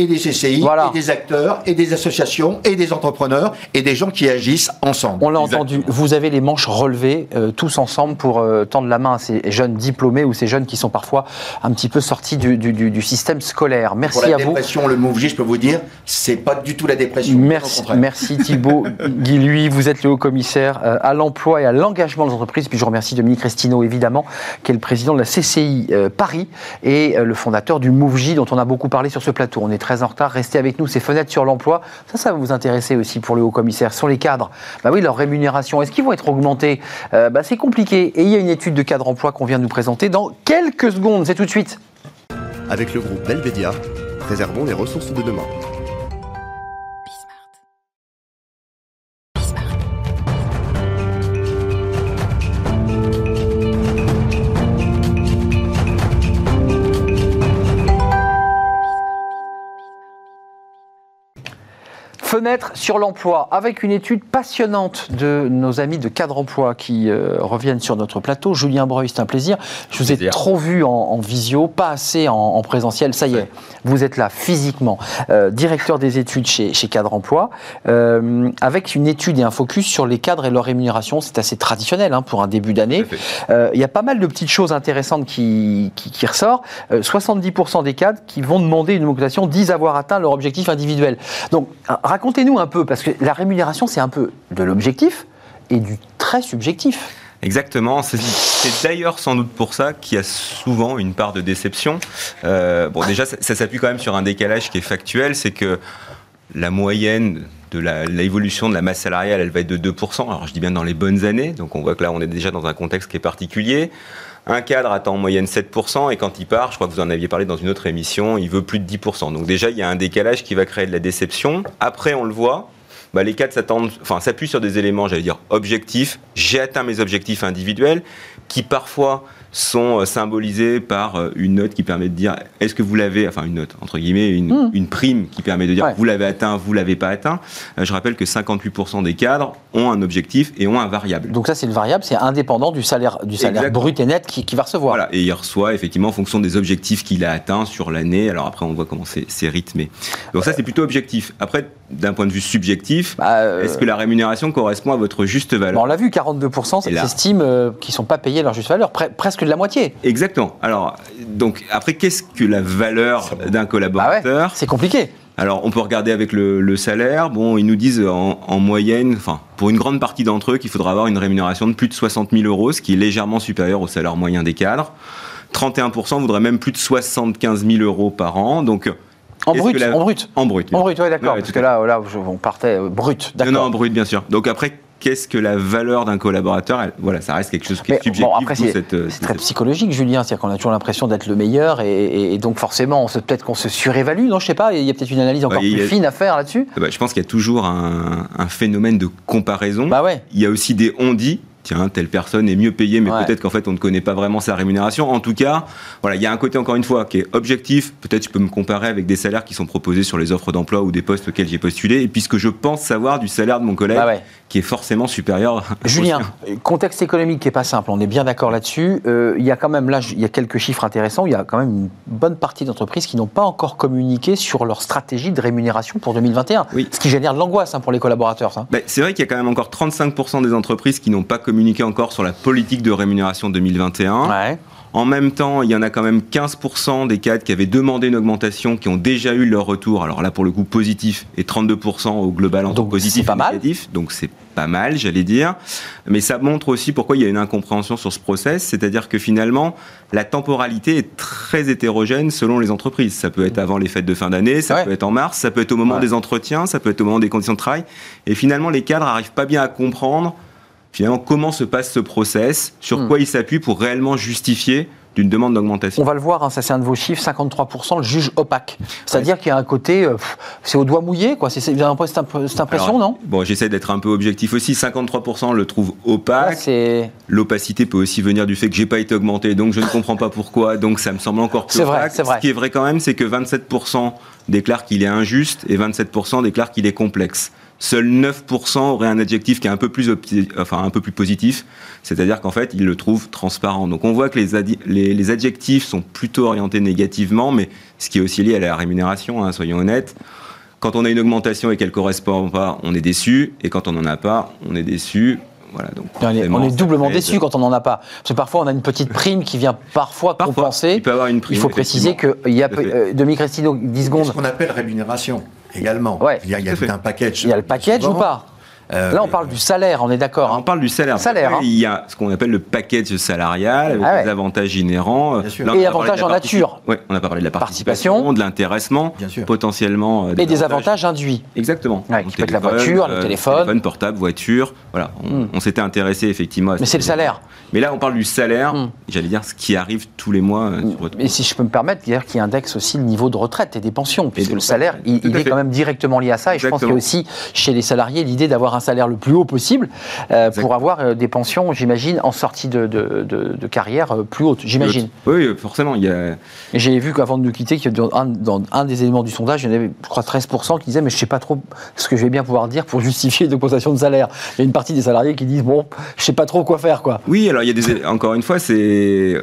et des CCI, et des acteurs, et des associations, et des entrepreneurs, et des gens qui agissent ensemble. On l'a entendu, vous avez les manches relevées euh, tous ensemble pour euh, tendre la main à ces jeunes diplômés ou ces jeunes qui sont parfois un petit peu sortis du, du, système scolaire. Merci pour la à dépression, le mot je peux vous dire, c'est pas du tout la dépression. Merci, merci Thibault Guy, lui, vous êtes le haut commissaire euh, à l'emploi et à l'engagement des entreprises. Puis je remercie Dominique Restino, évidemment, qui est le président de la CCI Paris et le fondateur du MoveJ, dont on a beaucoup parlé sur ce plateau. On est très en retard. Restez avec nous. Ces fenêtres sur l'emploi, ça, ça va vous intéresser aussi pour le haut commissaire. Sur les cadres, bah oui, leur rémunération, est-ce qu'ils vont être augmentés? Euh, bah, C'est compliqué. Et il y a une étude de cadre emploi qu'on vient de nous présenter dans quelques secondes. C'est tout de suite. Avec le groupe Belvedia, préservons les ressources de demain. Sur l'emploi, avec une étude passionnante de nos amis de Cadre Emploi qui euh, reviennent sur notre plateau. Julien Breuil, c'est un plaisir. Je vous ai trop vu en, visio, pas assez en, présentiel. Ça y est, vous êtes là physiquement. Euh, directeur des études chez, chez Cadre Emploi, euh, avec une étude et un focus sur les cadres et leur rémunération. C'est assez traditionnel hein, pour un début d'année. Il y a pas mal de petites choses intéressantes qui, qui, qui ressortent. 70% des cadres qui vont demander une augmentation disent avoir atteint leur objectif individuel. Donc, racontez-nous un peu, parce que la rémunération, c'est un peu de l'objectif et du très subjectif. Exactement. C'est d'ailleurs sans doute pour ça qu'il y a souvent une part de déception. Euh, bon, déjà, ça, s'appuie quand même sur un décalage qui est factuel, c'est que la moyenne de l'évolution de la masse salariale, elle va être de 2%. Alors je dis bien dans les bonnes années, donc on voit que là on est déjà dans un contexte qui est particulier. Un cadre attend en moyenne 7%, et quand il part, je crois que vous en aviez parlé dans une autre émission, il veut plus de 10%. Donc déjà, il y a un décalage qui va créer de la déception. Après, on le voit, bah, les cadres s'attendent, enfin, s'appuient sur des éléments, j'allais dire, objectifs. J'ai atteint mes objectifs individuels, qui parfois sont symbolisés par une note qui permet de dire est-ce que vous l'avez, enfin une note entre guillemets, une, hmm. prime qui permet de dire vous l'avez atteint, vous l'avez pas atteint. je rappelle que 58% des cadres ont un objectif et ont un variable. Donc ça c'est le variable, c'est indépendant du salaire, du salaire brut et net qui, va recevoir. Voilà, et il reçoit effectivement en fonction des objectifs qu'il a atteints sur l'année. Alors après on voit comment c'est rythmé. Donc ça c'est plutôt objectif. Après d'un point de vue subjectif, bah, est-ce que la rémunération correspond à votre juste valeur? On l'a vu, 42% s'estiment euh, qu'ils ne sont pas payés leur juste valeur, presque de la moitié. Exactement. Alors, donc, après, qu'est-ce que la valeur d'un collaborateur bah C'est compliqué. Alors, on peut regarder avec le, salaire. Bon, ils nous disent en, moyenne, enfin, pour une grande partie d'entre eux, qu'il faudra avoir une rémunération de plus de 60 000 euros, ce qui est légèrement supérieur au salaire moyen des cadres. 31% voudraient même plus de 75 000 euros par an. Donc, en brut, en brut En brut. En brut, oui, d'accord. parce que là, là, on partait euh, brut, d'accord. Non, non, en brut, bien sûr. Donc après, qu'est-ce que la valeur d'un collaborateur Voilà, ça reste quelque chose qui est subjectif. Bon, après, c'est très psychologique, Julien. C'est-à-dire qu'on a toujours l'impression d'être le meilleur et, donc forcément, peut-être qu'on se surévalue. Non, je sais pas. Il y a peut-être une analyse encore plus fine à faire là-dessus. Bah, je pense qu'il y a toujours un, un, phénomène de comparaison. Bah ouais. Il y a aussi des on-dit tiens, telle personne est mieux payée, mais peut-être qu'en fait, on ne connaît pas vraiment sa rémunération. En tout cas, voilà, il y a un côté, encore une fois, qui est objectif. Peut-être je peux me comparer avec des salaires qui sont proposés sur les offres d'emploi ou des postes auxquels j'ai postulé, et puisque je pense savoir du salaire de mon collègue, bah qui est forcément supérieur. Julien, contexte économique qui n'est pas simple, on est bien d'accord là-dessus. Euh, il y a quand même, là, il y a quelques chiffres intéressants. Il y a quand même une bonne partie d'entreprises qui n'ont pas encore communiqué sur leur stratégie de rémunération pour 2021. Oui. Ce qui génère de l'angoisse hein, pour les collaborateurs. Bah, c'est vrai qu'il y a quand même encore 35% des entreprises qui n'ont pas communiqué encore sur la politique de rémunération 2021. En même temps, il y en a quand même 15% des cadres qui avaient demandé une augmentation, qui ont déjà eu leur retour. Alors là, pour le coup, positif, et 32% au global entre donc, positif pas et négatif. Donc c'est pas mal, j'allais dire. Mais ça montre aussi pourquoi il y a une incompréhension sur ce process. C'est-à-dire que finalement, la temporalité est très hétérogène selon les entreprises. Ça peut être avant les fêtes de fin d'année, ça peut être en mars, ça peut être au moment des entretiens, ça peut être au moment des conditions de travail. Et finalement, les cadres n'arrivent pas bien à comprendre finalement comment se passe ce process, sur hmm. quoi il s'appuie pour réellement justifier d'une demande d'augmentation? On va le voir, hein, ça c'est un de vos chiffres, 53% le juge opaque. C'est-à-dire qu'il y a un côté, euh, c'est au doigt mouillé, quoi. C'est, cette impression, non? Bon, j'essaie d'être un peu objectif aussi. 53% le trouve opaque. L'opacité peut aussi venir du fait que j'ai pas été augmenté, donc je ne comprends pas pourquoi, donc ça me semble encore plus c'est Vrai, c'est vrai. Ce qui est vrai quand même, c'est que 27% déclarent qu'il est injuste et 27% déclarent qu'il est complexe. Seuls 9% auraient un adjectif qui est un peu plus, enfin, un peu plus positif, c'est-à-dire qu'en fait, ils le trouvent transparent. Donc on voit que les, les, adjectifs sont plutôt orientés négativement, mais ce qui est aussi lié à la rémunération, hein, soyons honnêtes. Quand on a une augmentation et qu'elle ne correspond pas, on est déçu, et quand on n'en a pas, on est déçu. Voilà, donc on est, doublement déçu quand on n'en a pas. Parce que parfois, on a une petite prime qui vient parfois, compenser. Il peut avoir une prime. Il faut préciser qu'il y a, euh, Demi-Cristino, 10 secondes. Ce qu'on appelle rémunération? Également. Il y a, il y a un package. Il y a le package ou pas euh, Là, on parle du salaire, on est d'accord. On hein. parle du salaire. salaire hein. Il y a ce qu'on appelle le package salarial, avec ah des avantages inhérents. Euh, et avantages en nature. Oui, on a parlé de la participation, de l'intéressement, potentiellement. Euh, et des avantages induits. Exactement. qui peut être la voiture, le téléphone. Téléphone portable, voiture. Voilà, on, hmm. s'était intéressé effectivement à Mais c'est le salaire. Mais là, on parle du salaire, hmm. j'allais dire ce qui arrive tous les mois. Et si je peux me permettre, dire qui indexe aussi le niveau de retraite et des pensions, puisque le salaire, il, est quand même directement lié à ça. Et je pense qu'il y a aussi chez les salariés l'idée d'avoir un salaire le plus haut possible euh, pour avoir euh, des pensions, j'imagine, en sortie de, de, carrière euh, plus haute, j'imagine. Oui, forcément. Il y a... J'ai vu qu'avant de nous quitter, dans un, dans un des éléments du sondage, il y en avait, je crois, 13% qui disaient, mais je ne sais pas trop ce que je vais bien pouvoir dire pour justifier une augmentation de salaire. Il y a une partie des salariés qui disent, bon, je ne sais pas trop quoi faire, quoi. Oui, alors il y a des, encore une fois, c'est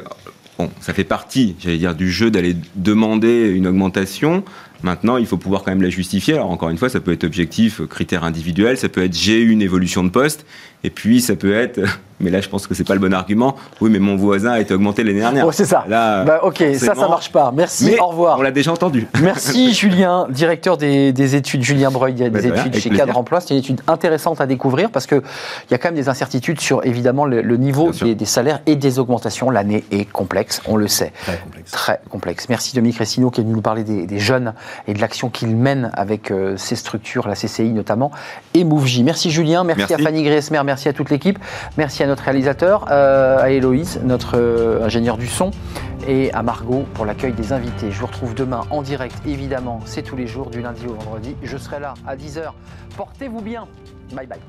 Bon, ça fait partie, j'allais dire, du jeu d'aller demander une augmentation. Maintenant, il faut pouvoir quand même la justifier. Alors, encore une fois, ça peut être objectif, critère individuel, ça peut être j'ai une évolution de poste, et puis ça peut être mais là, je pense que c'est pas le bon argument. Oui, mais mon voisin a été augmenté l'année dernière. Oh, c'est ça. Là, bah, ok, ça, ça marche pas. Merci, au revoir. On l'a déjà entendu. Merci, Julien, directeur des, études, Julien Breuil, des bah, études chez Cadre Emploi. C'est une étude intéressante à découvrir parce qu'il y a quand même des incertitudes sur, évidemment, le, niveau des, salaires et des augmentations. L'année est complexe, on le sait. Très complexe. Très complexe. Merci, Dominique Ressino, qui est venu nous parler des, jeunes et de l'action qu'il mène avec euh, ces structures, la CCI notamment, et MoveJ. Merci, Julien. Merci, à Fanny Griesmer. Merci à toute l'équipe. Merci à notre réalisateur. Euh, à Héloïse, notre euh, ingénieur du son, et à Margot pour l'accueil des invités. Je vous retrouve demain en direct, évidemment, c'est tous les jours, du lundi au vendredi. Je serai là à 10h. Portez-vous bien. Bye bye.